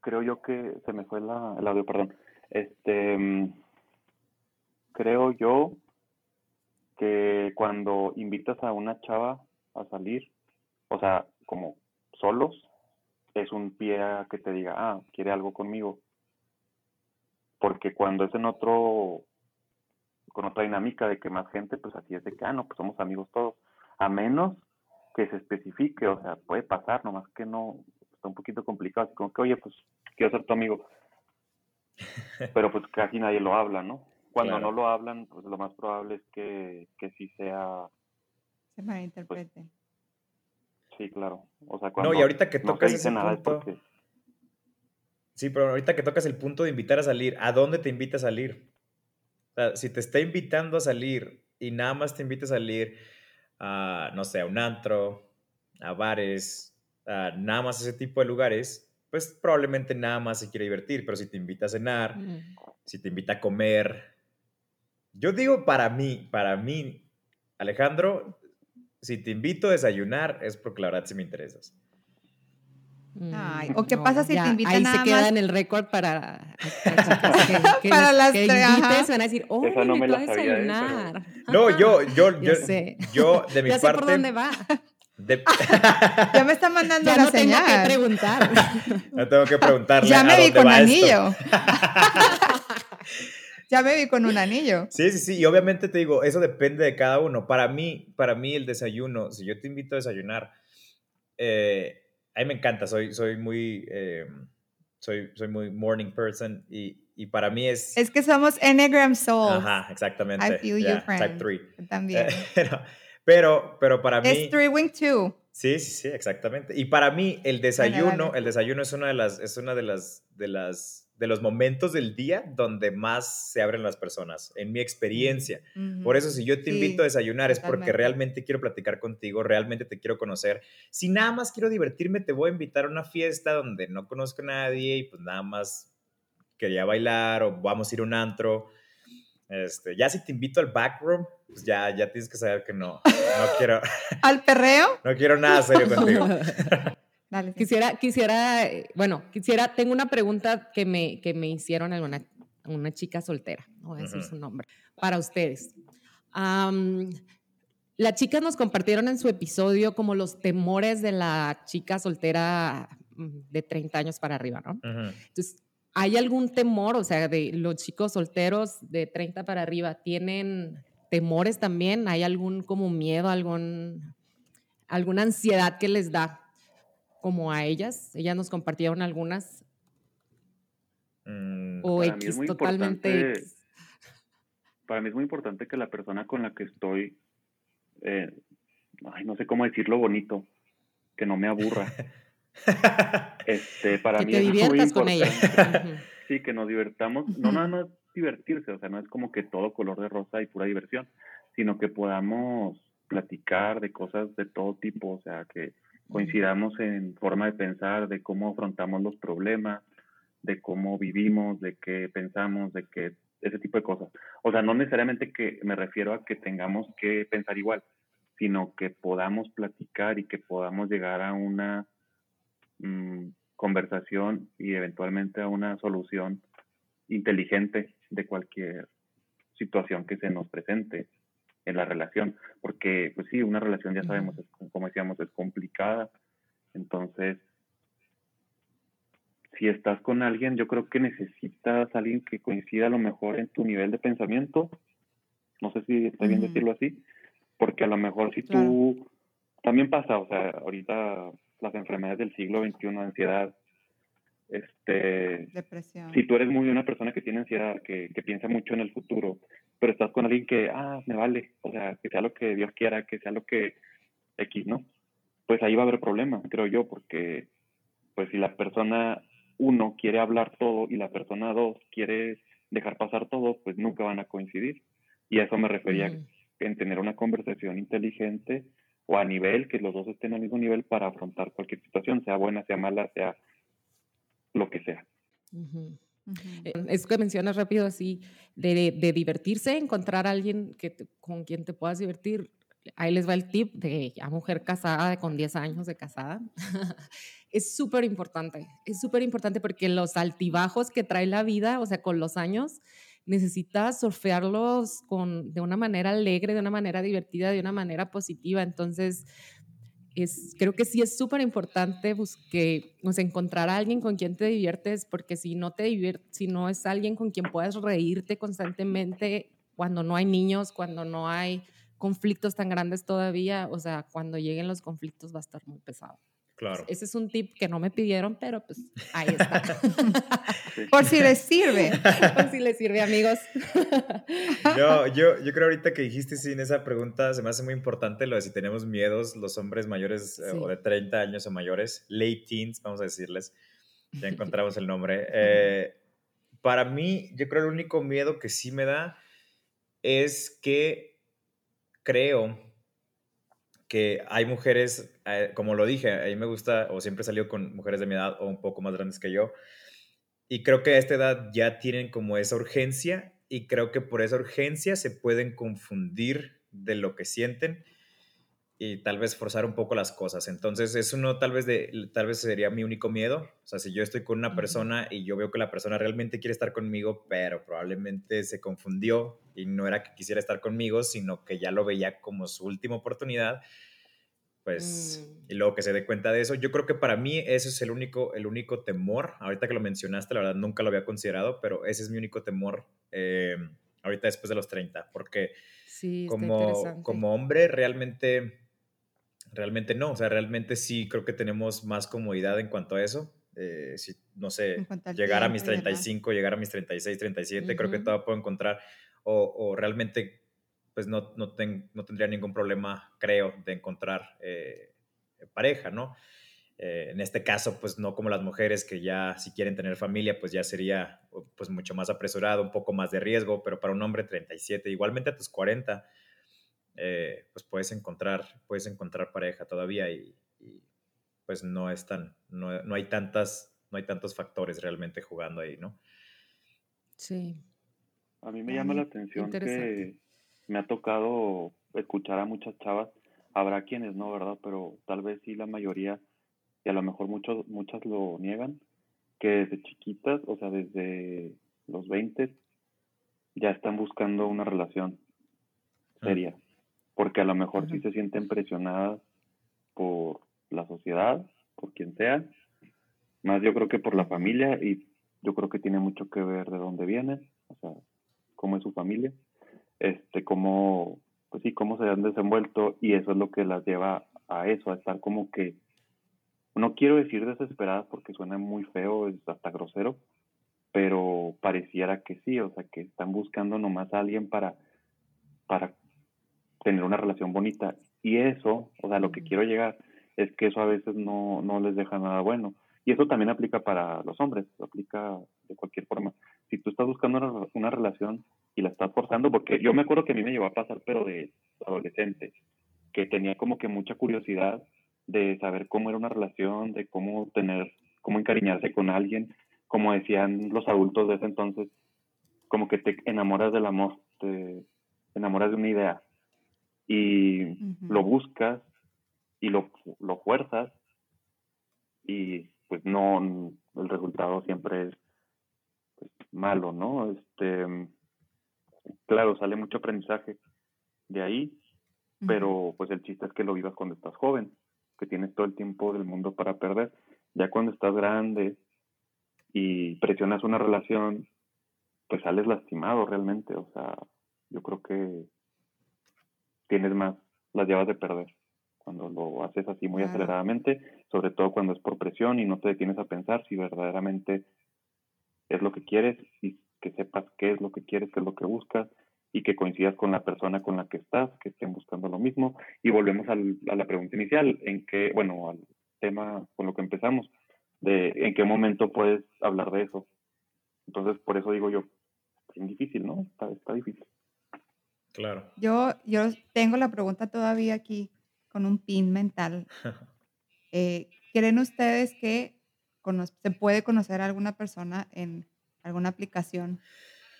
creo yo que se me fue la, el audio, perdón. Este, mm, creo yo que cuando invitas a una chava a salir, o sea, como solos, es un pie a que te diga, ah, quiere algo conmigo. Porque cuando es en otro, con otra dinámica de que más gente, pues así es de que, ah, no, pues somos amigos todos. A menos que se especifique, o sea, puede pasar, nomás que no, está un poquito complicado, así como que, oye, pues quiero ser tu amigo. (laughs) Pero pues casi nadie lo habla, ¿no? Cuando Claro. no lo hablan, pues lo más probable es que, que sí sea, Se malinterprete. sí, claro. O sea, cuando No, y ahorita que no tocas dice ese nada punto, porque, Sí, pero ahorita que tocas el punto de invitar a salir, ¿a dónde te invita a salir? Sea, si te está invitando a salir y nada más te invita a salir a, no sé, a un antro, a bares, a nada más ese tipo de lugares, pues probablemente nada más se quiere divertir, pero si te invita a cenar, Mm. si te invita a comer, yo digo para mí, para mí, Alejandro, si te invito a desayunar es porque la verdad sí me interesas. Ay, Mm, ¿o qué pasa si te invitan Ahí nada se queda más? en el récord para, para chicas (laughs) que, que Para les- las que tres, invites, van a decir, oh, Esa no me me la. No, yo, yo, (laughs) yo, sé. yo de (laughs) mi ya sé por dónde va. de- Ya me está mandando Ya la no tengo que preguntar. no tengo que preguntarle Ya a me vi dónde con anillo. ya me vi con un anillo. Sí, sí, sí, y obviamente te digo, eso depende de cada uno. Para mí, para mí el desayuno, si yo te invito a desayunar, eh, a mí me encanta, soy, soy muy, eh, soy, soy muy morning person y, y para mí es... Es que somos Enneagram Souls. Ajá, exactamente. I feel you, friend. Type 3. También. (laughs) pero, pero para mí... Es Three Wing 2. Sí, sí, sí, exactamente. Y para mí el desayuno, el desayuno es una de las, es una de las, de las, de los momentos del día donde más se abren las personas, en mi experiencia. Por eso si yo te invito a desayunar es porque realmente quiero platicar contigo, realmente te quiero conocer. Si nada más quiero divertirme, te voy a invitar a una fiesta donde no conozco a nadie y pues nada más quería bailar o vamos a ir a un antro. Este, ya si te invito al backroom, pues ya, ya tienes que saber que no, no quiero. (laughs) ¿Al perreo? (laughs) No quiero nada serio (laughs) contigo. Dale, quisiera, quisiera, bueno, quisiera, tengo una pregunta que me, que me hicieron alguna, una chica soltera, no voy a decir su nombre, para ustedes. las chicas nos compartieron en su episodio como los temores de la chica soltera mm, de 30 años para arriba, ¿no? Entonces, ¿hay algún temor, o sea, de los chicos solteros de 30 para arriba, tienen temores también? ¿Hay algún como miedo, algún, alguna ansiedad que les da como a ellas? Ellas nos compartieron algunas. Mm, o X, totalmente X. Para mí es muy importante que la persona con la que estoy, eh, ay, no sé cómo decirlo bonito, que no me aburra. (laughs) este, para que mí te diviertas con ella. sí, que nos divertamos, no nada más divertirse, o sea, no es como que todo color de rosa y pura diversión, sino que podamos platicar de cosas de todo tipo, o sea, que coincidamos en forma de pensar, de cómo afrontamos los problemas, de cómo vivimos, de qué pensamos, de qué ese tipo de cosas. O sea, no necesariamente que me refiero a que tengamos que pensar igual, sino que podamos platicar y que podamos llegar a una mm, conversación y eventualmente a una solución inteligente de cualquier situación que se nos presente en la relación, porque pues sí, una relación ya sabemos, como decíamos, es complicada, entonces si estás con alguien, yo creo que necesitas alguien que coincida a lo mejor en tu nivel de pensamiento, no sé si está bien decirlo así, porque a lo mejor si tú, también pasa, o sea, ahorita las enfermedades del siglo XXI, ansiedad, este, Depresión. Si tú eres muy una persona que tiene ansiedad, que, que, piensa mucho en el futuro, pero estás con alguien que, ah, me vale, o sea, que sea lo que Dios quiera, que sea lo que X, ¿no? Pues ahí va a haber problemas, creo yo, porque pues si la persona uno quiere hablar todo y la persona dos quiere dejar pasar todo, pues nunca van a coincidir. Y a eso me refería en tener una conversación inteligente o a nivel, que los dos estén al mismo nivel para afrontar cualquier situación, sea buena, sea mala, sea lo que sea. Eh, es que mencionas rápido así, de, de, divertirse, encontrar a alguien que con quien te puedas divertir. Ahí les va el tip de a mujer casada con 10 años de casada. (laughs) es súper importante, es súper importante porque los altibajos que trae la vida, o sea, con los años, necesitas surfearlos con, de una manera alegre, de una manera divertida, de una manera positiva. Entonces, es, creo que sí es súper importante que, o encontrar a alguien con quien te diviertes, porque si no te diviertes, si no es alguien con quien puedas reírte constantemente cuando no hay niños, cuando no hay conflictos tan grandes todavía, o sea, cuando lleguen los conflictos va a estar muy pesado. Claro. Ese es un tip que no me pidieron, pero pues ahí (laughs) está. Por si les sirve. (laughs) Por si les sirve, amigos. yo, yo, yo creo ahorita que dijiste sin esa pregunta, se me hace muy importante lo de si tenemos miedos los hombres mayores eh, o de 30 años o mayores, late teens, vamos a decirles. Ya (laughs) encontramos el nombre. Eh, para mí, yo creo el único miedo que sí me da es que creo que hay mujeres, eh, como lo dije, a mí me gusta, o siempre he salido con mujeres de mi edad o un poco más grandes que yo, y creo que a esta edad ya tienen como esa urgencia, y creo que por esa urgencia se pueden confundir de lo que sienten y tal vez forzar un poco las cosas. Entonces, es uno tal vez de tal vez sería mi único miedo, o sea, si yo estoy con una persona y yo veo que la persona realmente quiere estar conmigo, pero probablemente se confundió y no era que quisiera estar conmigo, sino que ya lo veía como su última oportunidad, pues, mm. y luego que se dé cuenta de eso. Yo creo que para mí ese es el único, el único temor. Ahorita que lo mencionaste, la verdad nunca lo había considerado, pero ese es mi único temor eh, ahorita después de los 30, porque como, como hombre realmente, realmente no, o sea, realmente sí creo que tenemos más comodidad en cuanto a eso. eh, si, no sé, llegar a mis 35, llegar a mis 36, 37, creo que todavía puedo encontrar, o, o realmente, pues no, no, no, tendría ningún problema, creo, de encontrar eh, pareja, ¿no? Eh, en este caso, pues no como las mujeres que ya si quieren tener familia, pues ya sería pues mucho más apresurado, un poco más de riesgo, pero para un hombre 37, igualmente a tus 40, eh, pues puedes encontrar, puedes encontrar pareja todavía y, pues no es tan, no, no, hay tantas, no hay tantos factores realmente jugando ahí, ¿no? Sí. A mí me llama la atención que me ha tocado escuchar a muchas chavas, habrá quienes no, ¿verdad? Pero tal vez sí la mayoría y a lo mejor muchos, muchas lo niegan, que desde chiquitas, o sea, desde los 20, ya están buscando una relación ah. Porque a lo mejor sí se sienten presionadas por la sociedad, por quien sea, más yo creo que por la familia y yo creo que tiene mucho que ver de dónde viene, o sea, cómo es su familia, este, cómo, pues sí, cómo se han desenvuelto y eso es lo que las lleva a eso, a estar como que no quiero decir desesperadas porque suena muy feo, es hasta grosero, pero pareciera que sí, o sea, que están buscando nomás a alguien para, para tener una relación bonita. Y eso, o sea, lo que quiero llegar es que eso a veces no, no les deja nada bueno. Y eso también aplica para los hombres, aplica de cualquier forma. Si tú estás buscando una, una relación y la estás forzando, porque yo me acuerdo que a mí me llevó a pasar, pero de adolescente, que tenía como que mucha curiosidad de saber cómo era una relación, de cómo tener, cómo encariñarse con alguien, como decían los adultos de ese entonces, como que te enamoras del amor, te enamoras de una idea y lo buscas y lo, lo fuerzas y pues no, el resultado siempre es pues, malo, ¿no? Este, claro, sale mucho aprendizaje de ahí, pero pues el chiste es que lo vivas cuando estás joven que tienes todo el tiempo del mundo para perder. Ya cuando estás grande y presionas una relación, pues sales lastimado realmente. O sea, yo creo que tienes más, las llevas de perder cuando lo haces así muy aceleradamente, sobre todo cuando es por presión y no te detienes a pensar si verdaderamente es lo que quieres y que sepas qué es lo que quieres, qué es lo que buscas y que coincidas con la persona con la que estás, que estén buscando lo mismo. Y volvemos al, a la pregunta inicial, en qué, bueno, al tema con lo que empezamos, de en qué momento puedes hablar de eso. Entonces, por eso digo yo, es difícil, ¿no? Está, está difícil. Claro. Yo, yo tengo la pregunta todavía aquí con un pin mental. (laughs) Eh, ¿Creen ustedes que se puede conocer a alguna persona en alguna aplicación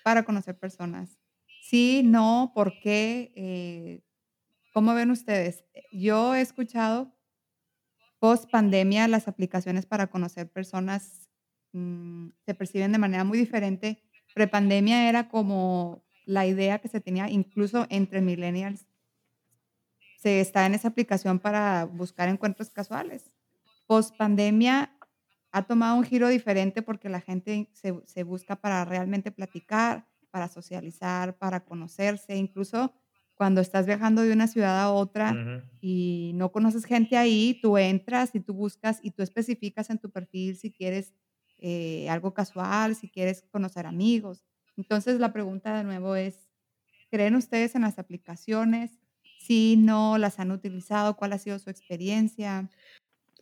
para conocer personas? Sí, no, ¿por qué? Eh, ¿Cómo ven ustedes? Yo he escuchado post pandemia las aplicaciones para conocer personas mm, se perciben de manera muy diferente. Prepandemia era como la idea que se tenía incluso entre millennials. Se está en esa aplicación para buscar encuentros casuales. Post pandemia ha tomado un giro diferente porque la gente se, se busca para realmente platicar, para socializar, para conocerse, incluso cuando estás viajando de una ciudad a otra y no conoces gente ahí, tú entras y tú buscas y tú especificas en tu perfil si quieres eh, algo casual, si quieres conocer amigos. Entonces la pregunta de nuevo es, ¿creen ustedes en las aplicaciones? Si no las han utilizado, ¿cuál ha sido su experiencia?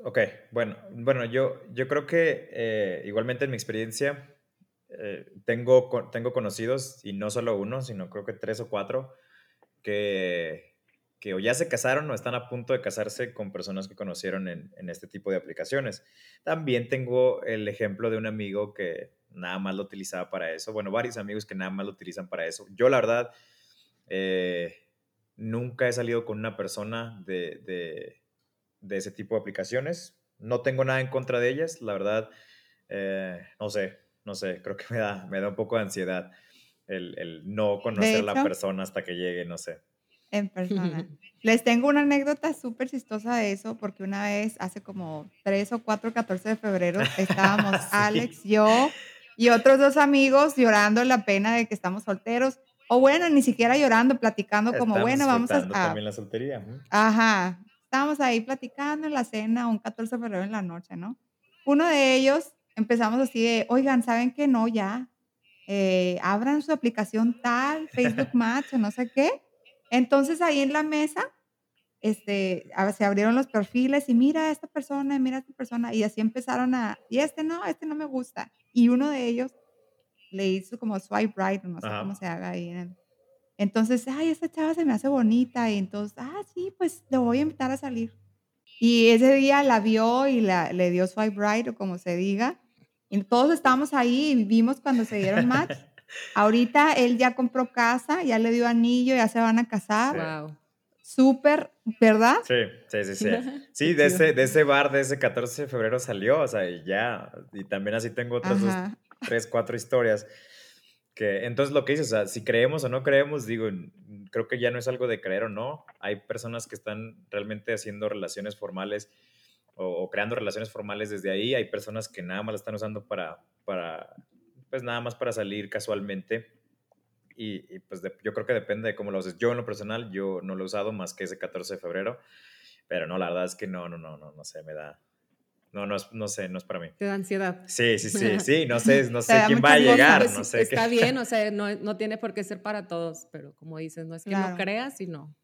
Ok, bueno, bueno yo, yo creo que eh, igualmente en mi experiencia, eh, tengo, tengo conocidos, y no solo uno, sino creo que tres o cuatro, que, que o ya se casaron o están a punto de casarse con personas que conocieron en, en, este tipo de aplicaciones. También tengo el ejemplo de un amigo que nada más lo utilizaba para eso. Bueno, varios amigos que nada más lo utilizan para eso. Yo, la verdad, eh, nunca he salido con una persona de, de, de, ese tipo de aplicaciones. No tengo nada en contra de ellas, la verdad, eh, no sé, no sé, creo que me da, me da un poco de ansiedad el, no conocer a la persona hasta que llegue, no sé. En persona. (laughs) Les tengo una anécdota súper chistosa de eso, porque una vez, hace como 3 o 4, 14 de febrero, estábamos (laughs) Alex, yo y otros dos amigos llorando la pena de que estamos solteros. O bueno, ni siquiera llorando, platicando como, bueno, vamos a... también la soltería. Ajá. Estábamos ahí platicando en la cena un 14 de febrero en la noche, ¿no? uno de ellos empezamos así de, oigan, ¿saben qué? No, ya, eh, abran su aplicación tal, Facebook (laughs) Match o no sé qué. Entonces ahí en la mesa, este, se abrieron los perfiles y mira a esta persona, y mira a esta persona, y así empezaron a, y este no, este no me gusta. Y uno de ellos le hizo como swipe right, no sé cómo se haga ahí. Entonces, ay, esta chava se me hace bonita, y entonces, ah, sí, pues le voy a invitar a salir. Y ese día la vio y la, le dio swipe right o como se diga. Y todos estábamos ahí y vimos cuando se dieron match. (laughs) Ahorita él ya compró casa, ya le dio anillo, ya se van a casar. Wow. Súper, ¿verdad? Sí, sí, sí, sí. (laughs) Sí, de ese, de ese bar de ese 14 de febrero salió, o sea, y ya. Y también así tengo otras dos, tres, cuatro historias. Que, entonces lo que dices, o sea, si creemos o no creemos, digo, creo que ya no es algo de creer o no. Hay personas que están realmente haciendo relaciones formales o, creando relaciones formales desde ahí. Hay personas que nada más la están usando para, para pues nada más para salir casualmente. Y, pues yo creo que depende de cómo lo uses. Yo en lo personal, yo no lo he usado más que ese 14 de febrero. Pero no, la verdad es que no, no, no, no, no sé, me da, no, no, no sé, no es para mí. Te da ansiedad. Sí, sí, sí, (laughs) sí, no sé, no sé quién va a llegar, no sé Está (laughs) bien, o sea, no, no, tiene por qué ser para todos, pero como dices, no es que no creas, sino...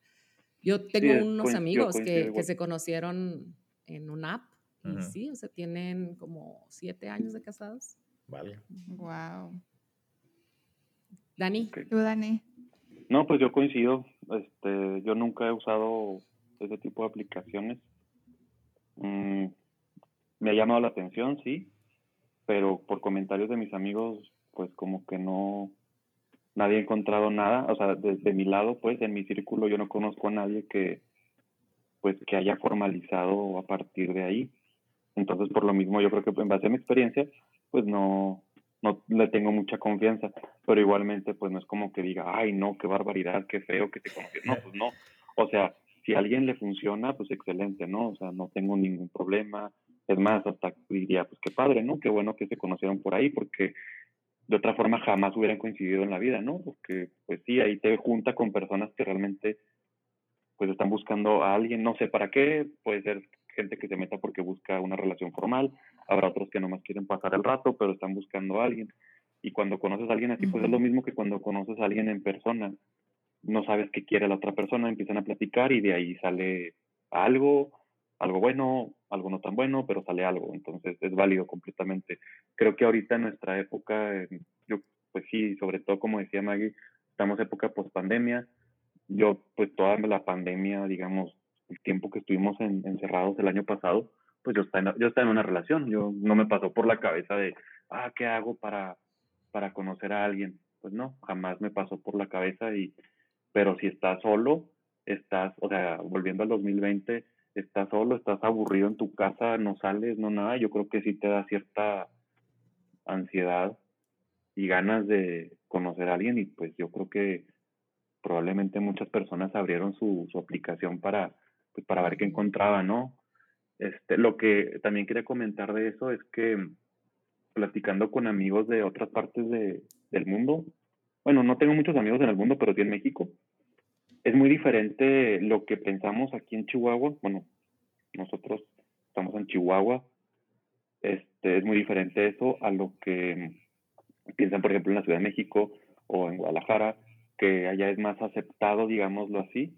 Yo tengo unos amigos que, que, se conocieron en una app y sí, o sea, tienen como siete años de casados. Vale. Wow. Dani. ¿Tú, Dani? No, pues yo coincido. Este, yo nunca he usado ese tipo de aplicaciones. Mm, me ha llamado la atención, sí, pero por comentarios de mis amigos, pues como que no, nadie ha encontrado nada, o sea, desde mi lado, pues en mi círculo yo no conozco a nadie que, pues que haya formalizado a partir de ahí. Entonces, por lo mismo, yo creo que en base a mi experiencia, pues no, no le tengo mucha confianza, pero igualmente, pues no es como que diga, ay, no, qué barbaridad, qué feo que te conocí. No, pues no. O sea, si a alguien le funciona, pues excelente, ¿no? O sea, no tengo ningún problema, es más, hasta diría, pues qué padre, ¿no? Qué bueno que se conocieron por ahí, porque de otra forma jamás hubieran coincidido en la vida, ¿no? Porque, pues sí, ahí te junta con personas que realmente, pues están buscando a alguien, no sé para qué, puede ser gente que se meta porque busca una relación formal, habrá otros que nomás quieren pasar el rato, pero están buscando a alguien. Y cuando conoces a alguien así, pues es lo mismo que cuando conoces a alguien en persona. No sabes qué quiere la otra persona, empiezan a platicar y de ahí sale algo, algo bueno, algo no tan bueno, pero sale algo, entonces es válido completamente. Creo que ahorita en nuestra época, yo pues sí, sobre todo como decía Maggie, estamos en época post pandemia. Yo pues toda la pandemia, digamos, el tiempo que estuvimos encerrados el año pasado, pues yo estaba, en, yo estaba en una relación, yo no me pasó por la cabeza de, ah, ¿qué hago para, para conocer a alguien? Pues no, jamás me pasó por la cabeza y, pero si estás solo, estás, o sea, volviendo al 2020, estás solo, estás aburrido en tu casa, no sales, no nada, yo creo que sí te da cierta ansiedad y ganas de conocer a alguien y pues yo creo que probablemente muchas personas abrieron su, su aplicación para, pues, para ver qué encontraba, ¿no? Este, lo que también quería comentar de eso es que platicando con amigos de otras partes de, del mundo, bueno, no tengo muchos amigos en el mundo, pero sí en México, es muy diferente lo que pensamos aquí en Chihuahua. Bueno, nosotros estamos en Chihuahua. Este, es muy diferente eso a lo que piensan, por ejemplo, en la Ciudad de México o en Guadalajara, que allá es más aceptado, digámoslo así.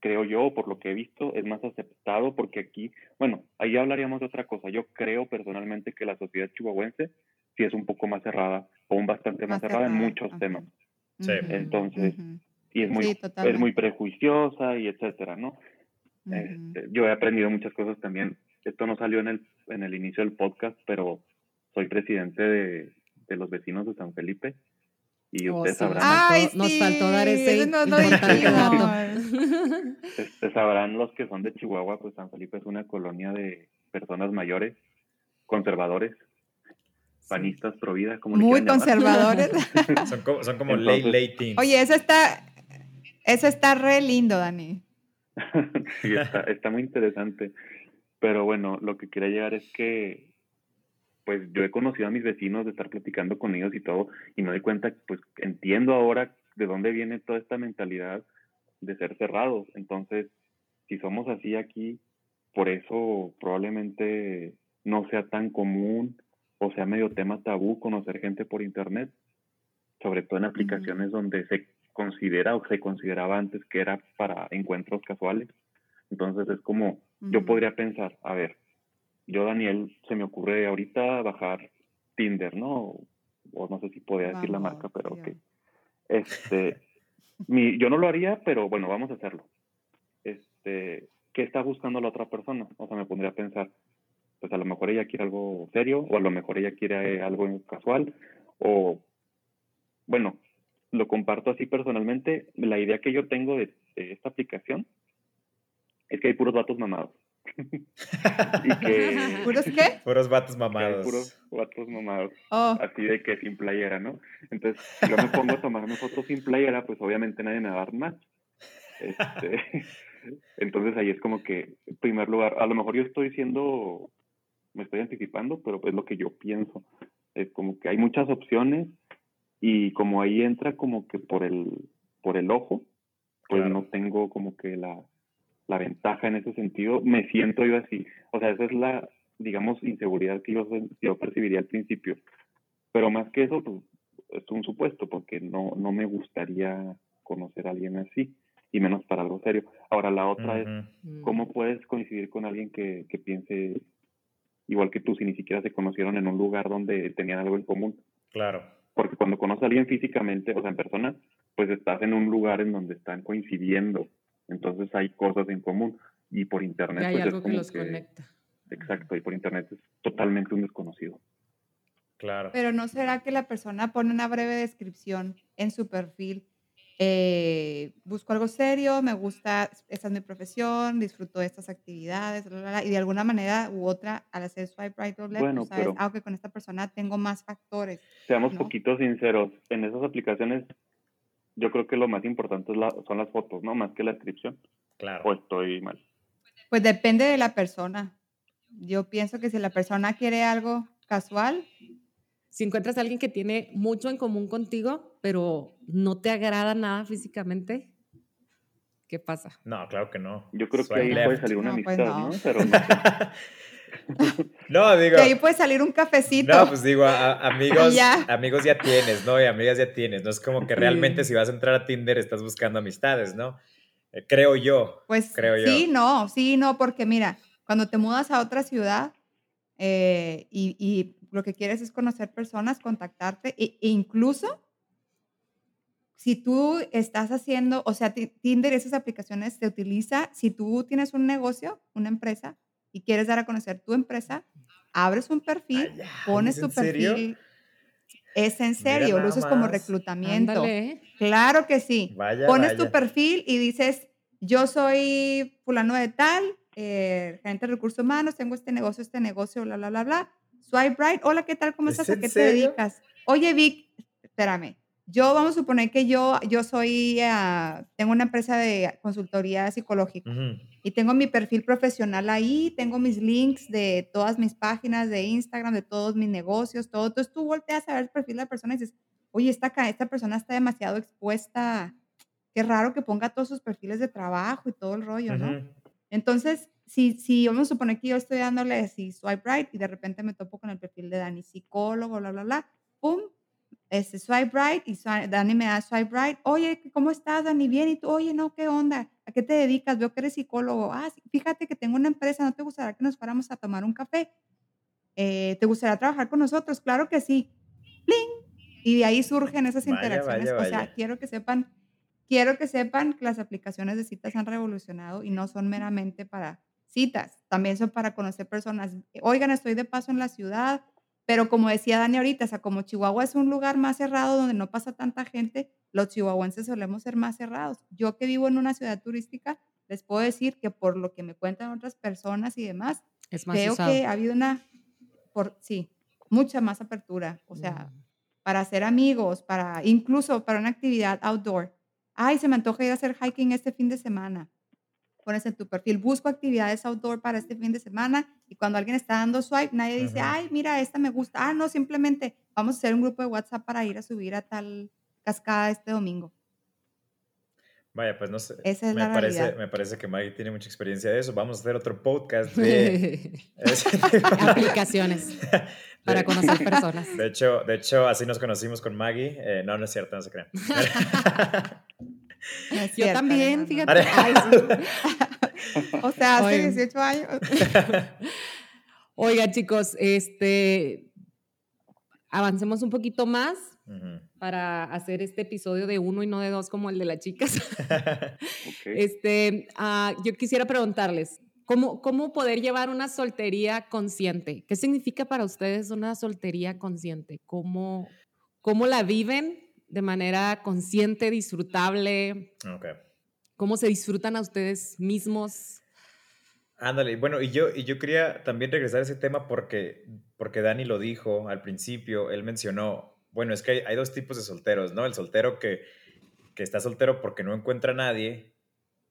Creo yo, por lo que he visto, es más aceptado porque aquí, bueno, ahí hablaríamos de otra cosa. Yo creo personalmente que la sociedad chihuahuense sí es un poco más cerrada o un bastante más, cerrada, en muchos temas. Sí. Entonces, y es muy, es muy prejuiciosa y etcétera, ¿no? Este, yo he aprendido muchas cosas también. Esto no salió en el, en el inicio del podcast, pero soy presidente de, de los vecinos de San Felipe y oh, ustedes sabrán. nos, faltó, dar ese no, este, sabrán los que son de Chihuahua, pues San Felipe es una colonia de personas mayores, conservadores, panistas pro vida, como Muy conservadores. (laughs) son como, son como late, teens. Oye, eso está, eso está re lindo, Dani. (laughs) sí, está, está muy interesante. Pero bueno, lo que quería llegar es que, pues yo he conocido a mis vecinos de estar platicando con ellos y todo, y me doy cuenta, pues entiendo ahora de dónde viene toda esta mentalidad de ser cerrados. Entonces, si somos así aquí, por eso probablemente no sea tan común o sea medio tema tabú conocer gente por internet, sobre todo en aplicaciones donde se considera o se consideraba antes que era para encuentros casuales. Entonces es como, yo podría pensar, a ver, yo Daniel, se me ocurre ahorita bajar Tinder, ¿no? O no sé si podía decir la marca, pero que este, mi, yo no lo haría, pero bueno, vamos a hacerlo. Este, ¿qué está buscando la otra persona? O sea, me pondría a pensar, pues a lo mejor ella quiere algo serio, o a lo mejor ella quiere algo casual, o bueno, lo comparto así personalmente. La idea que yo tengo de, esta aplicación es que hay puros vatos mamados. (laughs) y que, (laughs) ¿Puros qué? Puros vatos mamados. Puros vatos mamados. Oh. Así de que sin playera, ¿no? Entonces, si yo me pongo a tomarme fotos sin playera, pues obviamente nadie me va a dar más. Este, (laughs) entonces ahí es como que, en primer lugar, a lo mejor yo estoy siendo, me estoy anticipando, pero es lo que yo pienso. Es como que hay muchas opciones y como ahí entra como que por el, por el ojo, pues no tengo como que la, la ventaja en ese sentido, me siento yo así. O sea, esa es la, digamos, inseguridad que yo, yo percibiría al principio. Pero más que eso, pues es un supuesto, porque no, no me gustaría conocer a alguien así, y menos para algo serio. Ahora, la otra es. ¿cómo puedes coincidir con alguien que, que piense igual que tú, si ni siquiera se conocieron en un lugar donde tenían algo en común? Claro. Porque cuando conoces a alguien físicamente, o sea, en persona, pues estás en un lugar en donde están coincidiendo entonces hay cosas en común y por internet. hay pues, algo que los conecta. Exacto, y por internet es totalmente un desconocido. Claro. Pero ¿no será que la persona pone una breve descripción en su perfil? Eh, busco algo serio, me gusta, esta es mi profesión, disfruto de estas actividades, y de alguna manera u otra, al hacer swipe right o left, bueno, sabes, aunque ah, con esta persona tengo más factores. Seamos poquitos sinceros, en esas aplicaciones yo creo que lo más importante es la, son las fotos, ¿no? Más que la descripción. Claro. O estoy mal. Pues depende de la persona. Yo pienso que si la persona quiere algo casual. Si encuentras a alguien que tiene mucho en común contigo, pero no te agrada nada físicamente, ¿qué pasa? No, claro que no. Yo creo que ahí puede salir una pues amistad, ¿no? Pero no (laughs) (laughs) No, digo. De ahí puede salir un cafecito. No, pues digo, (laughs) amigos, ya. amigos ya tienes, ¿no? Y amigas ya tienes. No es como que realmente si vas a entrar a Tinder estás buscando amistades, ¿no? Eh, creo yo. Pues creo sí, no, sí, no, porque mira, cuando te mudas a otra ciudad eh, y, lo que quieres es conocer personas, contactarte, e, e, incluso si tú estás haciendo, o sea, Tinder, esas aplicaciones se utiliza si tú tienes un negocio, una empresa, y quieres dar a conocer tu empresa, abres un perfil, pones tu perfil. Es en serio, lo usas como reclutamiento. Claro que sí. pones tu perfil y dices, yo soy fulano de tal, eh, gerente de recursos humanos, tengo este negocio, este negocio, bla, bla, bla, bla. Swipe right, hola, ¿qué tal? ¿Cómo estás? ¿A qué te dedicas? Oye, Vic, espérame, yo vamos a suponer que yo, yo soy, ah, tengo una empresa de consultoría psicológica y tengo mi perfil profesional ahí, tengo mis links de todas mis páginas de Instagram, de todos mis negocios, todo. Entonces tú volteas a ver el perfil de la persona y dices, oye, esta, esta persona está demasiado expuesta, qué raro que ponga todos sus perfiles de trabajo y todo el rollo, ¿no? Entonces, si, si vamos a suponer que yo estoy dándole así swipe right y de repente me topo con el perfil de Dani, psicólogo, bla, bla, bla, pum, este, swipe right y Dani me da swipe right. Oye, ¿cómo estás, Dani? Bien, ¿y tú? Oye, no, ¿qué onda? ¿A qué te dedicas? Veo que eres psicólogo. Ah, fíjate que tengo una empresa, ¿no te gustaría que nos fuéramos a tomar un café? Eh, ¿Te gustaría trabajar con nosotros? Claro que sí. ¡Pling! Y de ahí surgen esas interacciones. O sea, quiero que sepan, quiero que sepan que las aplicaciones de citas han revolucionado y no son meramente para citas, también son para conocer personas. Oigan, estoy de paso en la ciudad, pero como decía Dani ahorita, o sea, como Chihuahua es un lugar más cerrado donde no pasa tanta gente, los chihuahuenses solemos ser más cerrados. Yo que vivo en una ciudad turística, les puedo decir que por lo que me cuentan otras personas y demás, es veo que ha habido una, por, sí, mucha más apertura. O sea, mm. para hacer amigos, para incluso para una actividad outdoor. Ay, se me antoja ir a hacer hiking este fin de semana pones en tu perfil, busco actividades outdoor para este fin de semana y cuando alguien está dando swipe, nadie dice, ay, mira, esta me gusta. Ah, no, simplemente vamos a hacer un grupo de WhatsApp para ir a subir a tal cascada este domingo. Vaya, pues no sé. Esa es me, la parece, realidad. me parece que Maggie tiene mucha experiencia de eso. Vamos a hacer otro podcast de... (laughs) Aplicaciones (laughs) para conocer (laughs) personas. De hecho, de hecho, así nos conocimos con Maggie. Eh, no, no es cierto, no se crean. No Yo cierto, también, fíjate. Ay, sí. (laughs) O sea, hace Oye. 18 años. Oigan, chicos, este avancemos un poquito más para hacer este episodio de uno y no de dos como el de las chicas. (laughs) Este, ah, yo quisiera preguntarles, ¿cómo, ¿cómo poder llevar una soltería consciente? ¿Qué significa para ustedes una soltería consciente? ¿Cómo, cómo la viven de manera consciente, disfrutable? Ok. ¿Cómo se disfrutan a ustedes mismos? Ándale, bueno, y yo, y yo quería también regresar a ese tema porque, porque Dani lo dijo al principio, él mencionó, bueno, es que hay, hay dos tipos de solteros, ¿no? El soltero que, que está soltero porque no encuentra a nadie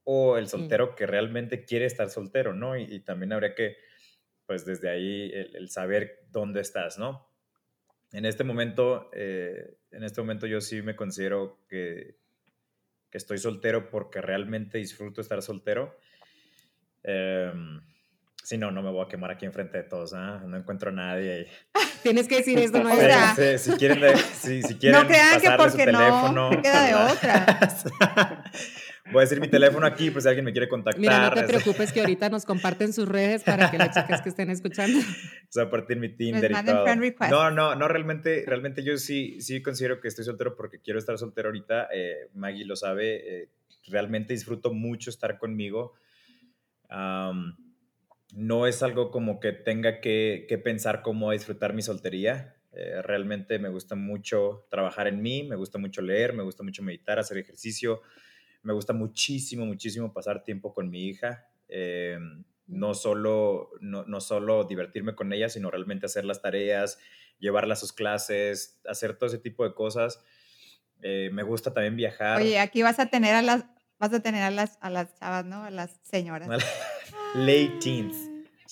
o el soltero que realmente quiere estar soltero, ¿no? Y, y también habría que, pues desde ahí, el, el saber dónde estás, ¿no? En este momento, eh, en este momento yo sí me considero que, que estoy soltero porque realmente disfruto estar soltero. Em, sí, no, no me voy a quemar aquí enfrente de todos, ¿ah? no encuentro a nadie. (laughs) Tienes que decir esto, no es Sí, sí, si quieren, si, si quieren crean que su porque no, teléfono, te queda de (laughs) otra. (laughs) Voy a decir mi teléfono aquí, pues si alguien me quiere contactar. Mira, no te es- preocupes que ahorita nos comparten sus redes para que las chicas que estén escuchando. (laughs) O sea, a partir mi Tinder y todo. friend request. No, no, no, realmente, realmente yo sí, sí considero que estoy soltero porque quiero estar soltero ahorita. Eh, Maggie lo sabe, eh, realmente disfruto mucho estar conmigo. Am, no es algo como que tenga que, que pensar cómo disfrutar mi soltería. Eh, realmente me gusta mucho trabajar en mí, me gusta mucho leer, me gusta mucho meditar, hacer ejercicio. Me gusta muchísimo, muchísimo pasar tiempo con mi hija. Eh, no, solo, no, no solo divertirme con ella, sino realmente hacer las tareas, llevarla a sus clases, hacer todo ese tipo de cosas. Eh, me gusta también viajar. Oye, aquí vas a tener a las, vas a tener a las, a las chavas, ¿no? A las señoras. Late teens.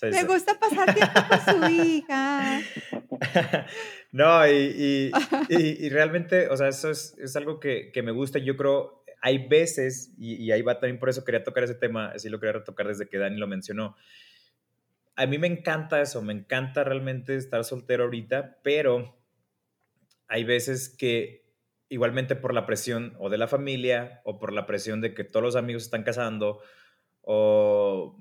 Me gusta pasar tiempo con su hija. (laughs) no, y, y- y- y realmente, o sea, eso es, es algo que, que me gusta. Yo creo, hay veces, y, ahí va también por eso quería tocar ese tema, sí lo quería retocar desde que Dani lo mencionó. A mí me encanta eso, me encanta realmente estar soltero ahorita, pero hay veces que igualmente por la presión o de la familia o por la presión de que todos los amigos están casando o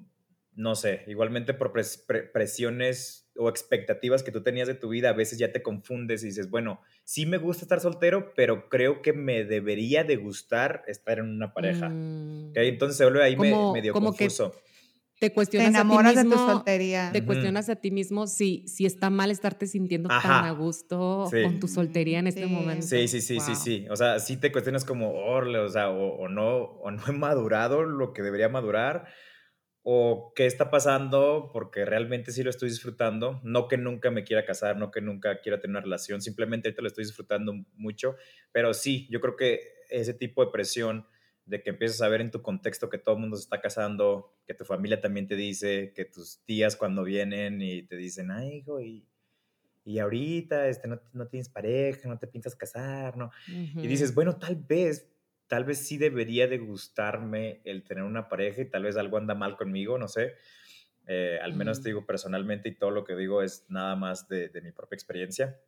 no sé, igualmente por pres- pre- presiones o expectativas que tú tenías de tu vida, a veces ya te confundes y dices, bueno, sí me gusta estar soltero, pero creo que me debería de gustar estar en una pareja. Mm. ¿ok? Entonces se vuelve ahí me- Como- medio como que confuso. Te Te cuestionas enamoras a ti de tu mismo, soltería. Te cuestionas a ti mismo si, si está mal estarte sintiendo tan Ajá. a gusto Sí. con tu soltería en este Sí. momento. Sí, sí, sí, sí, Wow. sí. O sea, sí te cuestionas como, "Orle", o sea, o, o no, o no he madurado lo que debería madurar, o qué está pasando, porque realmente sí lo estoy disfrutando. No que nunca me quiera casar, no que nunca quiera tener una relación, simplemente ahorita lo estoy disfrutando mucho. Pero sí, yo creo que ese tipo de presión de que empiezas a ver en tu contexto que todo el mundo se está casando, que tu familia también te dice, que tus tías cuando vienen y te dicen, ay, hijo, y, y ahorita este, no, no tienes pareja, no te piensas casar, ¿no? Y Ujú. dices, bueno, tal vez, tal vez sí debería de gustarme el tener una pareja y tal vez algo anda mal conmigo, no sé. Eh, al menos te digo personalmente y todo lo que digo es nada más de, de mi propia experiencia.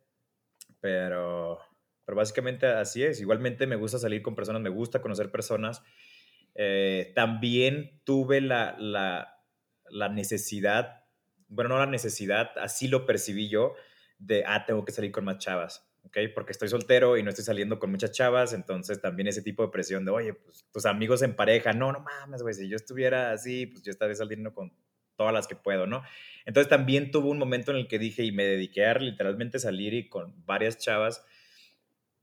Pero, pero básicamente así es. Igualmente me gusta salir con personas, me gusta conocer personas. Eh, también tuve la, la, la necesidad, bueno, no la necesidad, así lo percibí yo, de, ah, tengo que salir con más chavas. ¿Ok? Porque estoy soltero y no estoy saliendo con muchas chavas, entonces también ese tipo de presión de, oye, pues tus amigos en pareja, no, no mames, güey, si yo estuviera así, pues yo estaría saliendo con todas las que puedo, ¿no? Entonces también tuvo un momento en el que dije y me dediqué a literalmente salir y con varias chavas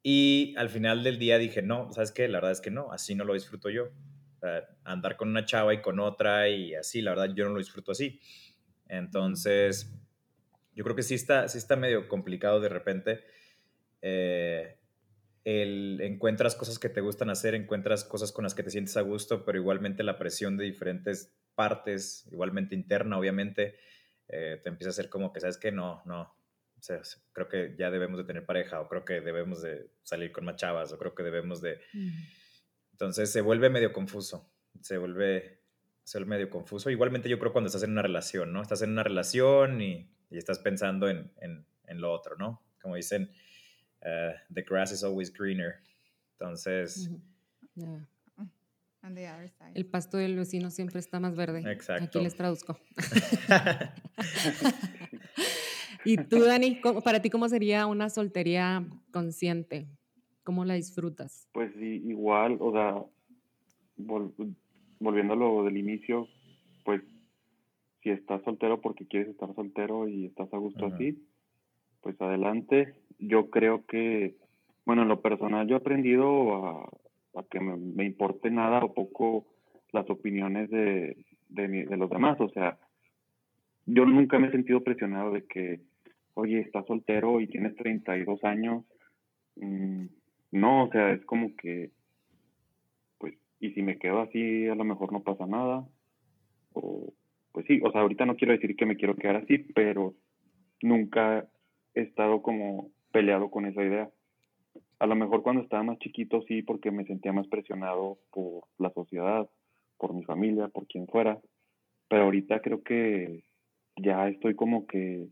y al final del día dije, no, ¿sabes qué? La verdad es que no, así no lo disfruto yo. O sea, andar con una chava y con otra y así, la verdad yo no lo disfruto así. Entonces, yo creo que sí está, sí está medio complicado de repente. Eh, el, encuentras cosas que te gustan hacer, encuentras cosas con las que te sientes a gusto, pero igualmente la presión de diferentes partes, igualmente interna, obviamente, eh, te empieza a hacer como que, ¿sabes que No, no, o sea, creo que ya debemos de tener pareja, o creo que debemos de salir con más chavas, o creo que debemos de. Entonces se vuelve medio confuso, se vuelve, se vuelve medio confuso. Igualmente yo creo cuando estás en una relación, ¿no? Estás en una relación y, y estás pensando en, en, en, lo otro, ¿no? Como dicen, uh, the grass is always greener. Entonces... yeah. El pasto del vecino siempre está más verde. Exacto. Aquí les traduzco. (laughs) y tú, Dani, para ti, ¿cómo sería una soltería consciente? ¿Cómo la disfrutas? Pues igual, o sea, volviendo a lo del inicio, pues si estás soltero porque quieres estar soltero y estás a gusto así, pues adelante. Yo creo que, bueno, en lo personal yo he aprendido a, a que me, importe nada o poco las opiniones de, de, los demás. O sea, yo nunca me he sentido presionado de que, oye, estás soltero y tienes 32 años. Mm, no, o sea, es como que, pues, y si me quedo así, a lo mejor no pasa nada. O, pues sí, o sea, ahorita no quiero decir que me quiero quedar así, pero nunca he estado como peleado con esa idea. A lo mejor cuando estaba más chiquito sí, porque me sentía más presionado por la sociedad, por mi familia, por quien fuera. Pero ahorita creo que ya estoy como que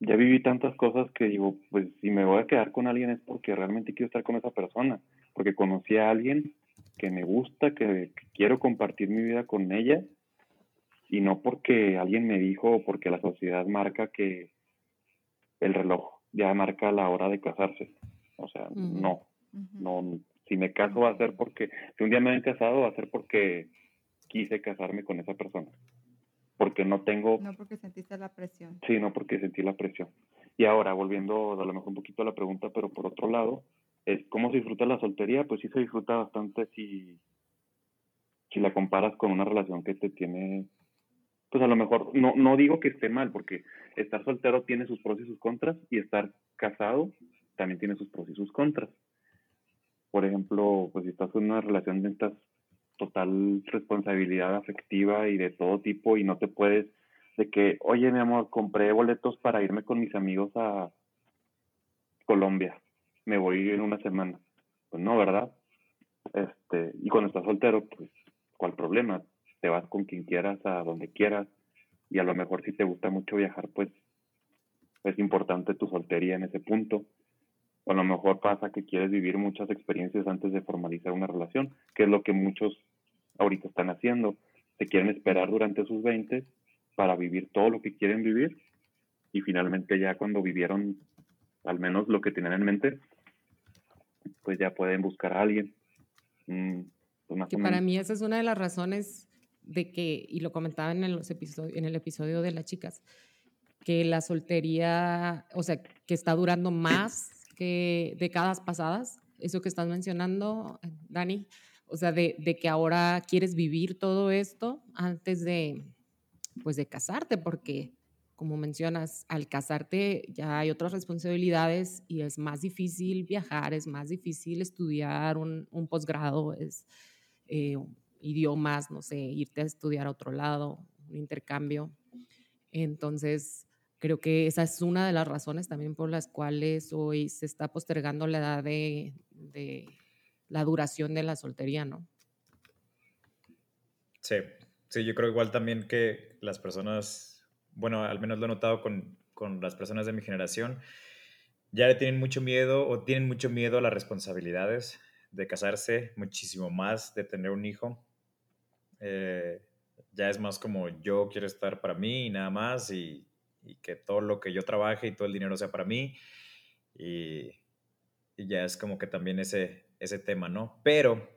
ya viví tantas cosas que digo, pues si me voy a quedar con alguien es porque realmente quiero estar con esa persona, porque conocí a alguien que me gusta, que, quiero compartir mi vida con ella y no porque alguien me dijo o porque la sociedad marca que el reloj ya marca la hora de casarse. O sea, no, no, si me caso va a ser porque, si un día me han casado va a ser porque quise casarme con esa persona. Porque no tengo... No porque sentiste la presión. Sí, no porque sentí la presión. Y ahora, volviendo a lo mejor un poquito a la pregunta, pero por otro lado, es cómo se disfruta la soltería, pues sí se disfruta bastante si, si la comparas con una relación que te tiene, pues a lo mejor, no, no digo que esté mal, porque estar soltero tiene sus pros y sus contras, y estar casado también tiene sus pros y sus contras. Por ejemplo, pues si estás en una relación de estas total responsabilidad afectiva y de todo tipo y no te puedes de que, oye, mi amor, compré boletos para irme con mis amigos a Colombia. Me voy en una semana. Pues no, ¿verdad? Este, y cuando estás soltero, pues, ¿cuál problema? Te vas con quien quieras, a donde quieras, y a lo mejor si te gusta mucho viajar, pues es importante tu soltería en ese punto. O a lo mejor pasa que quieres vivir muchas experiencias antes de formalizar una relación, que es lo que muchos ahorita están haciendo. Se quieren esperar durante sus 20 para vivir todo lo que quieren vivir y finalmente ya cuando vivieron al menos lo que tenían en mente, pues ya pueden buscar a alguien. Mm, pues que para mí esa es una de las razones de que, y lo comentaba en el, episodio, en el episodio de las chicas, que la soltería, o sea, que está durando más que décadas pasadas, eso que estás mencionando, Dani, o sea, de, de, que ahora quieres vivir todo esto antes de, pues, de casarte, porque como mencionas, al casarte ya hay otras responsabilidades y es más difícil viajar, es más difícil estudiar un, un posgrado, es eh, idiomas, no sé, irte a estudiar a otro lado, un intercambio. Entonces, Creo que esa es una de las razones también por las cuales hoy se está postergando la edad de, la duración de la soltería, ¿no? Sí, sí, yo creo igual también que las personas, bueno, al menos lo he notado con, con las personas de mi generación, ya le tienen mucho miedo o tienen mucho miedo a las responsabilidades de casarse, muchísimo más de tener un hijo. Eh, ya es más como yo quiero estar para mí y nada más y y que todo lo que yo trabaje y todo el dinero sea para mí. Y, y ya es como que también ese, ese tema, ¿no? Pero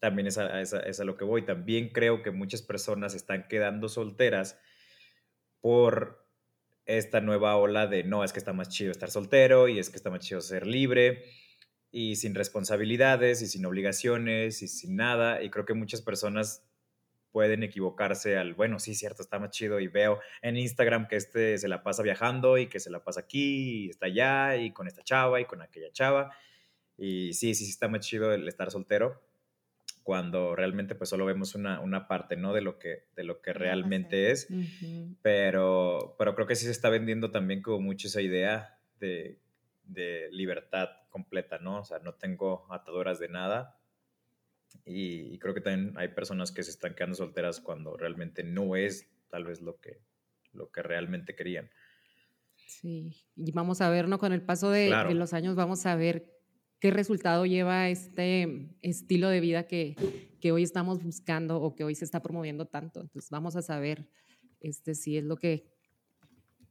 también es a, es, a, lo que voy. También creo que muchas personas están quedando solteras por esta nueva ola de no, es que está más chido estar soltero y es que está más chido ser libre y sin responsabilidades y sin obligaciones y sin nada. Y creo que muchas personas pueden equivocarse al, bueno, sí, cierto, está más chido y veo en Instagram que este se la pasa viajando y que se la pasa aquí y está allá y con esta chava y con aquella chava. Y sí, sí, sí está más chido el estar soltero cuando realmente pues solo vemos una, una parte, ¿no? De lo que, de lo que realmente es. pero, pero creo que sí se está vendiendo también como mucho esa idea de, de libertad completa, ¿no? O sea, no tengo ataduras de nada Y, creo que también hay personas que se están quedando solteras cuando realmente no es tal vez lo que, lo que realmente querían. Sí, y vamos a ver, ¿no? Con el paso de, los años vamos a ver qué resultado lleva este estilo de vida que, que, hoy estamos buscando o que hoy se está promoviendo tanto. Entonces vamos a saber este, si, es lo que,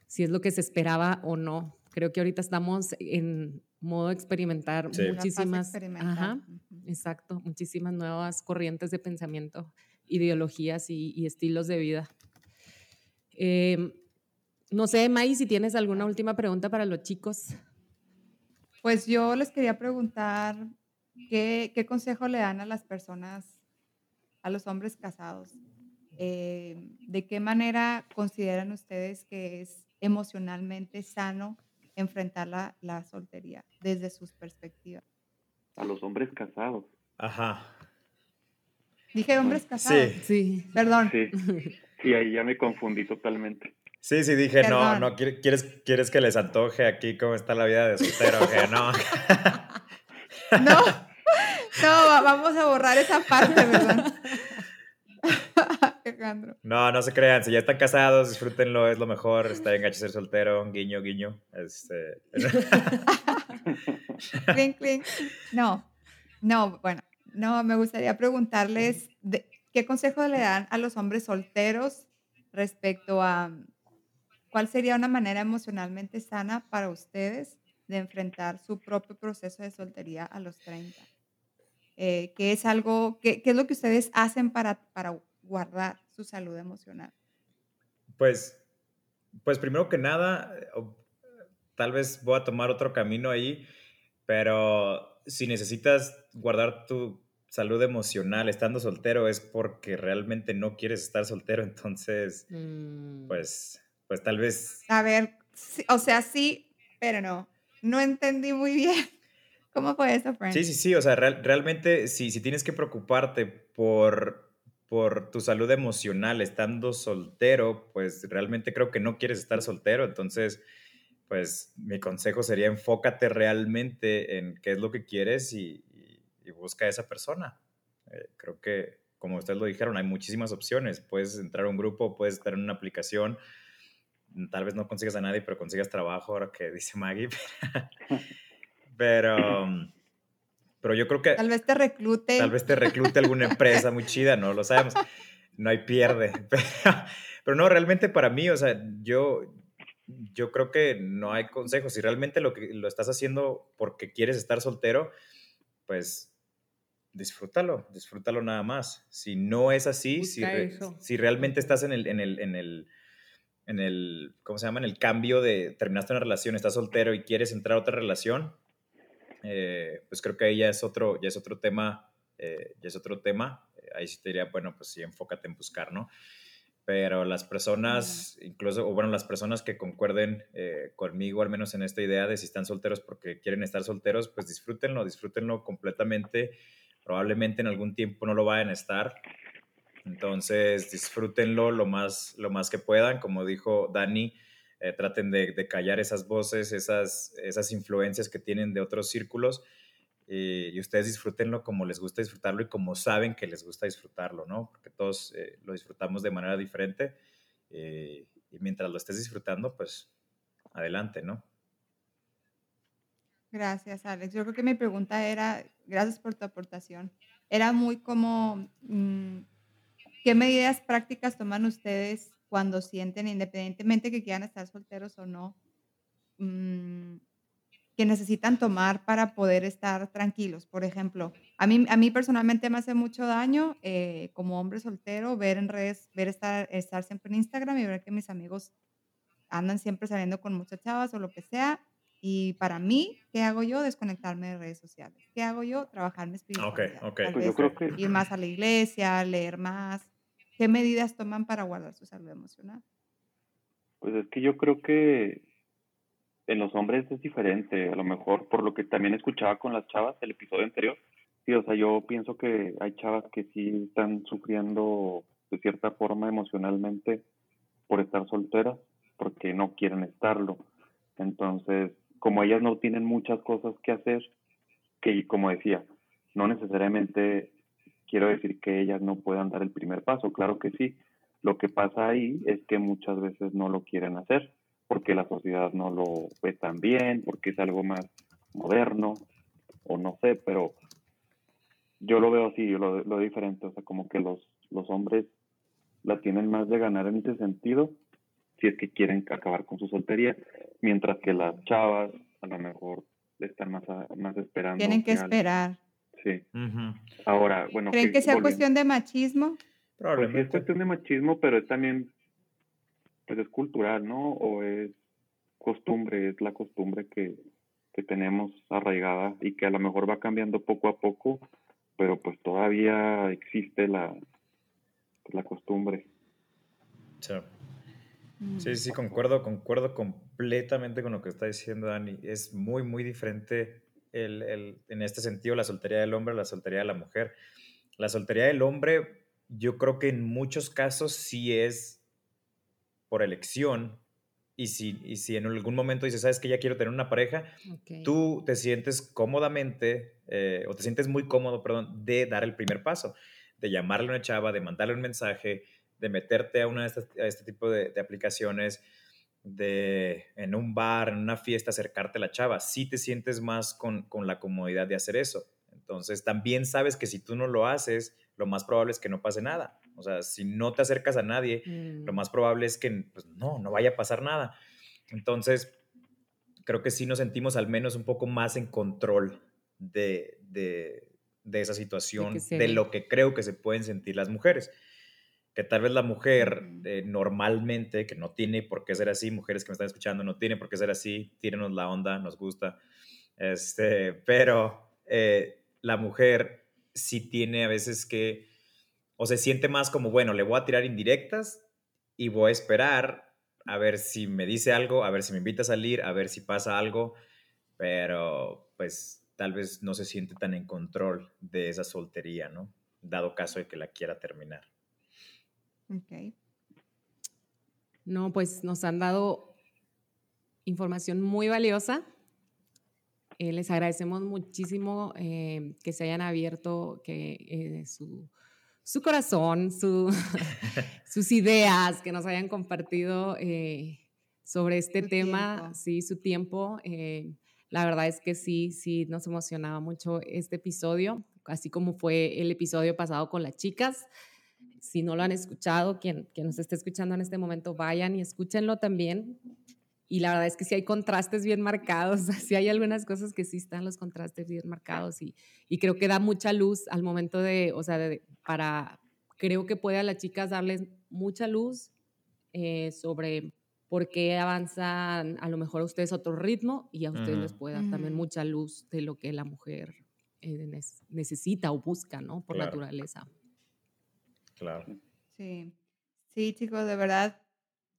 si es lo que se esperaba o no. Creo que ahorita estamos en modo experimentar muchísimas, ajá, exacto, muchísimas nuevas corrientes de pensamiento, ideologías y, estilos de vida. Em, no sé, May, si tienes alguna última pregunta para los chicos. Pues yo les quería preguntar qué, consejo le dan a las personas, a los hombres casados. Eh, ¿De qué manera consideran ustedes que es emocionalmente sano enfrentar la, la soltería desde sus perspectivas? A los hombres casados. Ajá. Dije hombres casados. Sí. sí. Perdón. Sí. Y ahí ya me confundí totalmente. Sí, sí, dije, no, no, ¿quieres, ¿quieres que les antoje aquí cómo está la vida de soltero? (laughs) (laughs) no. no, no, vamos a borrar esa parte, ¿verdad? Alejandro. No, no se crean, si ya están casados, disfrútenlo, es lo mejor, está bien gacho ser soltero, guiño, guiño. Este... (laughs) clink, clink. No, no, bueno, no, me gustaría preguntarles qué consejo le dan a los hombres solteros respecto a ¿Cuál sería una manera emocionalmente sana para ustedes de enfrentar su propio proceso de soltería a los 30? Eh, ¿Qué es algo, qué, es lo que ustedes hacen para, para guardar su salud emocional? Pues, pues primero que nada, tal vez voy a tomar otro camino ahí, pero si necesitas guardar tu salud emocional estando soltero es porque realmente no quieres estar soltero, entonces, mm. pues pues tal vez... A ver, o sea, sí, pero no. No entendí muy bien. (laughs) ¿Cómo fue eso, Frank? Sí, sí, sí. O sea, realmente si, si tienes que preocuparte por, por tu salud emocional estando soltero, pues realmente creo que no quieres estar soltero. Entonces, pues mi consejo sería enfócate realmente en qué es lo que quieres y, busca a esa persona. Eh, creo que, como ustedes lo dijeron, hay muchísimas opciones. Puedes entrar a un grupo, puedes estar en una aplicación, tal vez no consigas a nadie, pero consigas trabajo, ahora que dice Maggie. (laughs) pero, (laughs) pero yo creo que... Tal vez te reclute. Tal vez te reclute alguna empresa muy chida, no lo sabemos. No hay pierde. (laughs) Pero, no, realmente para mí, o sea, yo, yo creo que no hay consejos. Si realmente lo, que, lo estás haciendo porque quieres estar soltero, pues disfrútalo, disfrútalo nada más. Si no es así, si, si, realmente estás en el, en el, en el en el, ¿cómo se llama? En el cambio de terminaste una relación, estás soltero y quieres entrar a otra relación, eh, pues creo que ahí ya es otro, ya es otro tema, eh, ya es otro tema. Eh, ahí sí te diría, bueno, pues sí, enfócate en buscar, ¿no? Pero las personas, incluso, o bueno, las personas que concuerden conmigo, al menos en esta idea de si están solteros porque quieren estar solteros, pues disfrútenlo, disfrútenlo completamente. Probablemente en algún tiempo no lo vayan a estar, entonces, disfrútenlo lo más, lo más que puedan. Como dijo Dani, eh, traten de, callar esas voces, esas, esas influencias que tienen de otros círculos y ustedes disfrútenlo como les gusta disfrutarlo y como saben que les gusta disfrutarlo, ¿no? Porque todos eh, lo disfrutamos de manera diferente eh, y mientras lo estés disfrutando, pues adelante, ¿no? Gracias, Alex. Yo creo que mi pregunta era, gracias por tu aportación, era muy como... Mm, ¿Qué medidas prácticas toman ustedes cuando sienten, independientemente que quieran estar solteros o no, mm, que necesitan tomar para poder estar tranquilos? Por ejemplo, a mí, a mí personalmente me hace mucho daño eh, como hombre soltero ver en redes, ver estar, estar siempre en Instagram y ver que mis amigos andan siempre saliendo con muchas chavas o lo que sea. Y para mí, ¿qué hago yo? Desconectarme de redes sociales. ¿Qué hago yo? Trabajar mi espiritualidad. Okay, okay. Pues yo creo que... Ir más a la iglesia, leer más. ¿Qué medidas toman para guardar su salud emocional? Pues es que yo creo que en los hombres es diferente, a lo mejor por lo que también escuchaba con las chavas el episodio anterior. Sí, o sea, yo pienso que hay chavas que sí están sufriendo de cierta forma emocionalmente por estar solteras, porque no quieren estarlo. Entonces, como ellas no tienen muchas cosas que hacer, que como decía, no necesariamente quiero decir que ellas no puedan dar el primer paso, claro que sí. Lo que pasa ahí es que muchas veces no lo quieren hacer porque la sociedad no lo ve tan bien, porque es algo más moderno, o no sé, pero yo lo veo así, yo lo, lo diferente, o sea, como que los, los hombres la tienen más de ganar en ese sentido, si es que quieren acabar con su soltería, mientras que las chavas a lo mejor están más, más esperando. Tienen que esperar. Sí. Ahora, bueno. ¿Creen que, sea cuestión de machismo? Probablemente. Pues es cuestión de machismo, pero es también, pues es cultural, ¿no? O es costumbre, es la costumbre que, que tenemos arraigada y que a lo mejor va cambiando poco a poco, pero pues todavía existe la, la costumbre. Mm. Sí, sí, concuerdo, concuerdo completamente con lo que está diciendo Dani. Es muy, muy diferente el, el, en este sentido la soltería del hombre la soltería de la mujer. La soltería del hombre, yo creo que en muchos casos sí es por elección, y si, y si en algún momento dices, sabes que ya quiero tener una pareja, tú te sientes cómodamente, eh, o te sientes muy cómodo, perdón, de dar el primer paso, de llamarle a una chava, de mandarle un mensaje, de meterte a una de a este tipo de, aplicaciones, de en un bar, en una fiesta, acercarte a la chava. Sí te sientes más con, con la comodidad de hacer eso. Entonces, también sabes que si tú no lo haces, lo más probable es que no pase nada. O sea, si no te acercas a nadie, lo mm. más probable es que pues, no, no vaya a pasar nada. Entonces, creo que sí nos sentimos al menos un poco más en control de, de, de esa situación, de, lo que creo que se pueden sentir las mujeres. Que tal vez la mujer eh, normalmente, que no tiene por qué ser así, mujeres que me están escuchando, no tiene por qué ser así, tírenos la onda, nos gusta. Este, pero eh, la mujer sí tiene a veces que o se siente más como, bueno, le voy a tirar indirectas y voy a esperar a ver si me dice algo, a ver si me invita a salir, a ver si pasa algo, pero pues tal vez no se siente tan en control de esa soltería, ¿no? Dado caso de que la quiera terminar. Ok. No, pues nos han dado información muy valiosa. Eh, les agradecemos muchísimo eh, que se hayan abierto que, eh, su, su corazón, su, (laughs) sus ideas, que nos hayan compartido sobre este tema, sí, su tiempo. La verdad es que sí, sí, nos emocionaba mucho este episodio, así como fue el episodio pasado con las chicas. Si no lo han escuchado, quien, quien nos esté escuchando en este momento, vayan y escúchenlo también y la verdad es que sí hay contrastes bien marcados, (laughs) sí hay algunas cosas que sí están los contrastes bien marcados y, y creo que da mucha luz al momento de, o sea, para, creo que puede a las chicas darles mucha luz eh, sobre por qué avanzan a lo mejor a ustedes a otro ritmo y a ustedes les puede dar también mucha luz de lo que la mujer eh, necesita o busca, ¿no? Por naturaleza. Claro. Sí, sí, chicos, de verdad,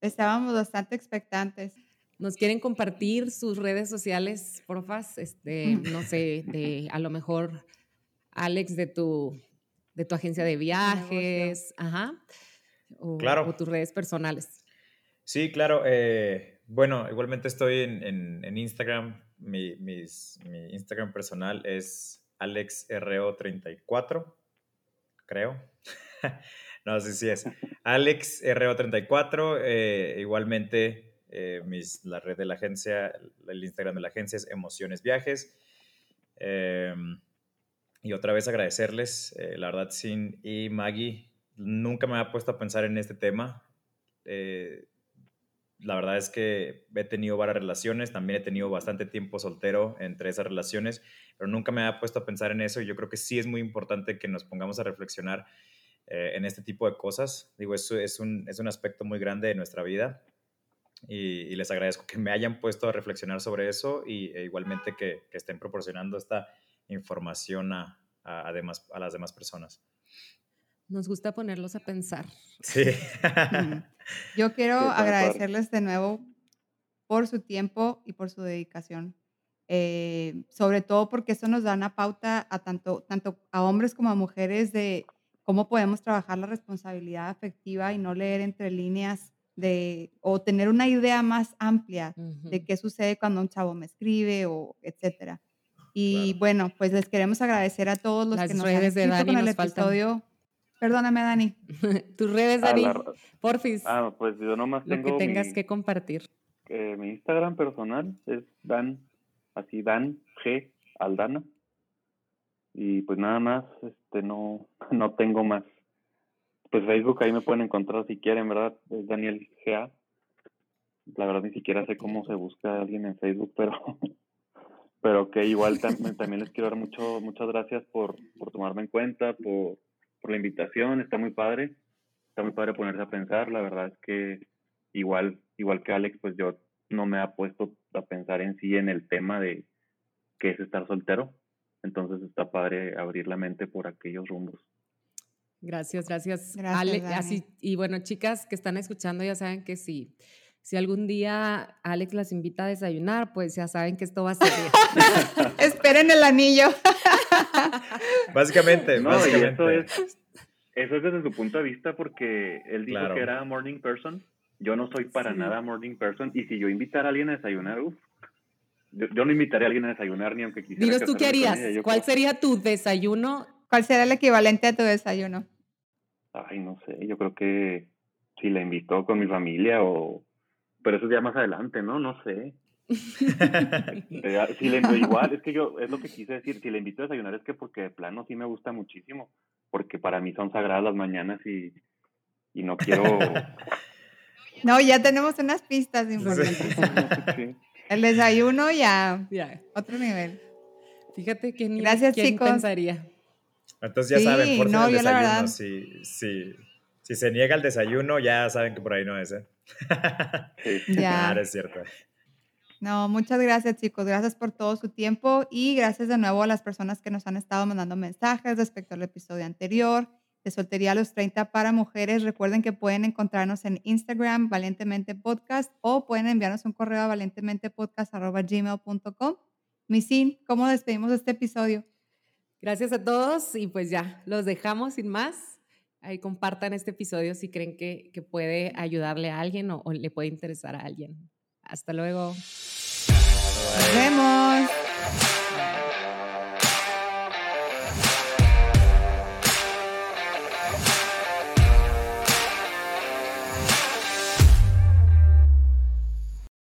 estábamos bastante expectantes nos quieren compartir sus redes sociales, porfas, este, no (laughs) sé, de a lo mejor Alex de tu, de tu agencia de viajes, ajá, o, claro. o, tus redes personales. Sí, claro. Eh, bueno, igualmente estoy en, en, Instagram. Mi, mis, mi, Instagram personal es AlexRO34, creo. (laughs) no sé si es AlexRO34. Eh, igualmente eh, mis, la red de la agencia, el Instagram de la agencia es Emociones Viajes. Em, y otra vez agradecerles, eh, la verdad, Sin y Maggie, nunca me había puesto a pensar en este tema. Eh, la verdad es que he tenido varias relaciones, también he tenido bastante tiempo soltero entre esas relaciones, pero nunca me había puesto a pensar en eso y yo creo que sí es muy importante que nos pongamos a reflexionar en este tipo de cosas. Digo, eso es un, es un aspecto muy grande de nuestra vida y, les agradezco que me hayan puesto a reflexionar sobre eso y e igualmente que, que, estén proporcionando esta información a, a, a, las demás personas. Nos gusta ponerlos a pensar. Sí. (laughs) Yo quiero agradecerles de nuevo por su tiempo y por su dedicación. Eh, sobre todo porque eso nos da una pauta a tanto, tanto a hombres como a mujeres de cómo podemos trabajar la responsabilidad afectiva y no leer entre líneas de, o tener una idea más amplia de qué sucede cuando un chavo me escribe o etcétera. Y bueno, pues les queremos agradecer a todos los que nos han de escrito Dani con el nos faltan. episodio. Perdóname, Dani. (laughs) Tus redes, Ah, Dani, la- porfis, Ah, pues yo nomás lo tengo que tengas mi, que compartir. eh, mi Instagram personal, es Dan, así Dan G Aldana. Y pues nada más, este no, (laughs) no tengo más. Pues Facebook ahí me pueden encontrar si quieren, ¿verdad? Es Daniel GA. La verdad ni siquiera sé cómo se busca a alguien en Facebook, pero (laughs) pero que igual también, (laughs) también les quiero dar mucho, muchas gracias por, por tomarme en cuenta, por, por la invitación, está muy padre, está muy padre ponerse a pensar, la verdad es que igual, igual que Alex, pues yo no me ha puesto a pensar en sí en el tema de qué es estar soltero, entonces está padre abrir la mente por aquellos rumbos. Gracias, gracias. Gracias, Ale- Dani. así, y bueno, chicas que están escuchando ya saben que si, si algún día Alex las invita a desayunar, pues ya saben que esto va a ser. (laughs) Esperen el anillo. (laughs) Básicamente, No, y básicamente. eso es, eso es desde su punto de vista porque él dijo Claro. que era morning person, yo no soy para Sí. nada morning person, y si yo invitara a alguien a desayunar, uf, yo, yo no invitaría a alguien a desayunar ni aunque quisiera. Dinos tú qué harías. ella, ¿Cuál creo- sería tu desayuno? ¿Cuál será el equivalente a tu desayuno? Ay, no sé, yo creo que si la invitó con mi familia o... Pero eso es ya más adelante, ¿no? No sé. (laughs) Eh, Si le igual, es que yo, es lo que quise decir, si le invito a desayunar es que porque de plano sí me gusta muchísimo, porque para mí son sagradas las mañanas y, y no quiero... (laughs) No, ya tenemos unas pistas importantes. sí. (laughs) El desayuno ya, Ya, otro nivel. fíjate que ni Gracias, quién chicos. pensaría. Entonces ya Sí, saben, por no, el desayuno. verdad- Si, si, si se niega el desayuno, ya saben que por ahí no es, ¿eh? (laughs) Ya. Claro, es cierto. No, muchas gracias chicos, gracias por todo su tiempo y gracias de nuevo a las personas que nos han estado mandando mensajes respecto al episodio anterior de Soltería a los 30 para mujeres. Recuerden que pueden encontrarnos en Instagram, Valientemente Podcast, o pueden enviarnos un correo a valientementepodcast.gmail.com. Misin, ¿cómo despedimos este episodio? Gracias a todos y pues ya, los dejamos sin más. Ahí compartan este episodio si creen que, que puede ayudarle a alguien o, o le puede interesar a alguien. Hasta luego. Nos vemos.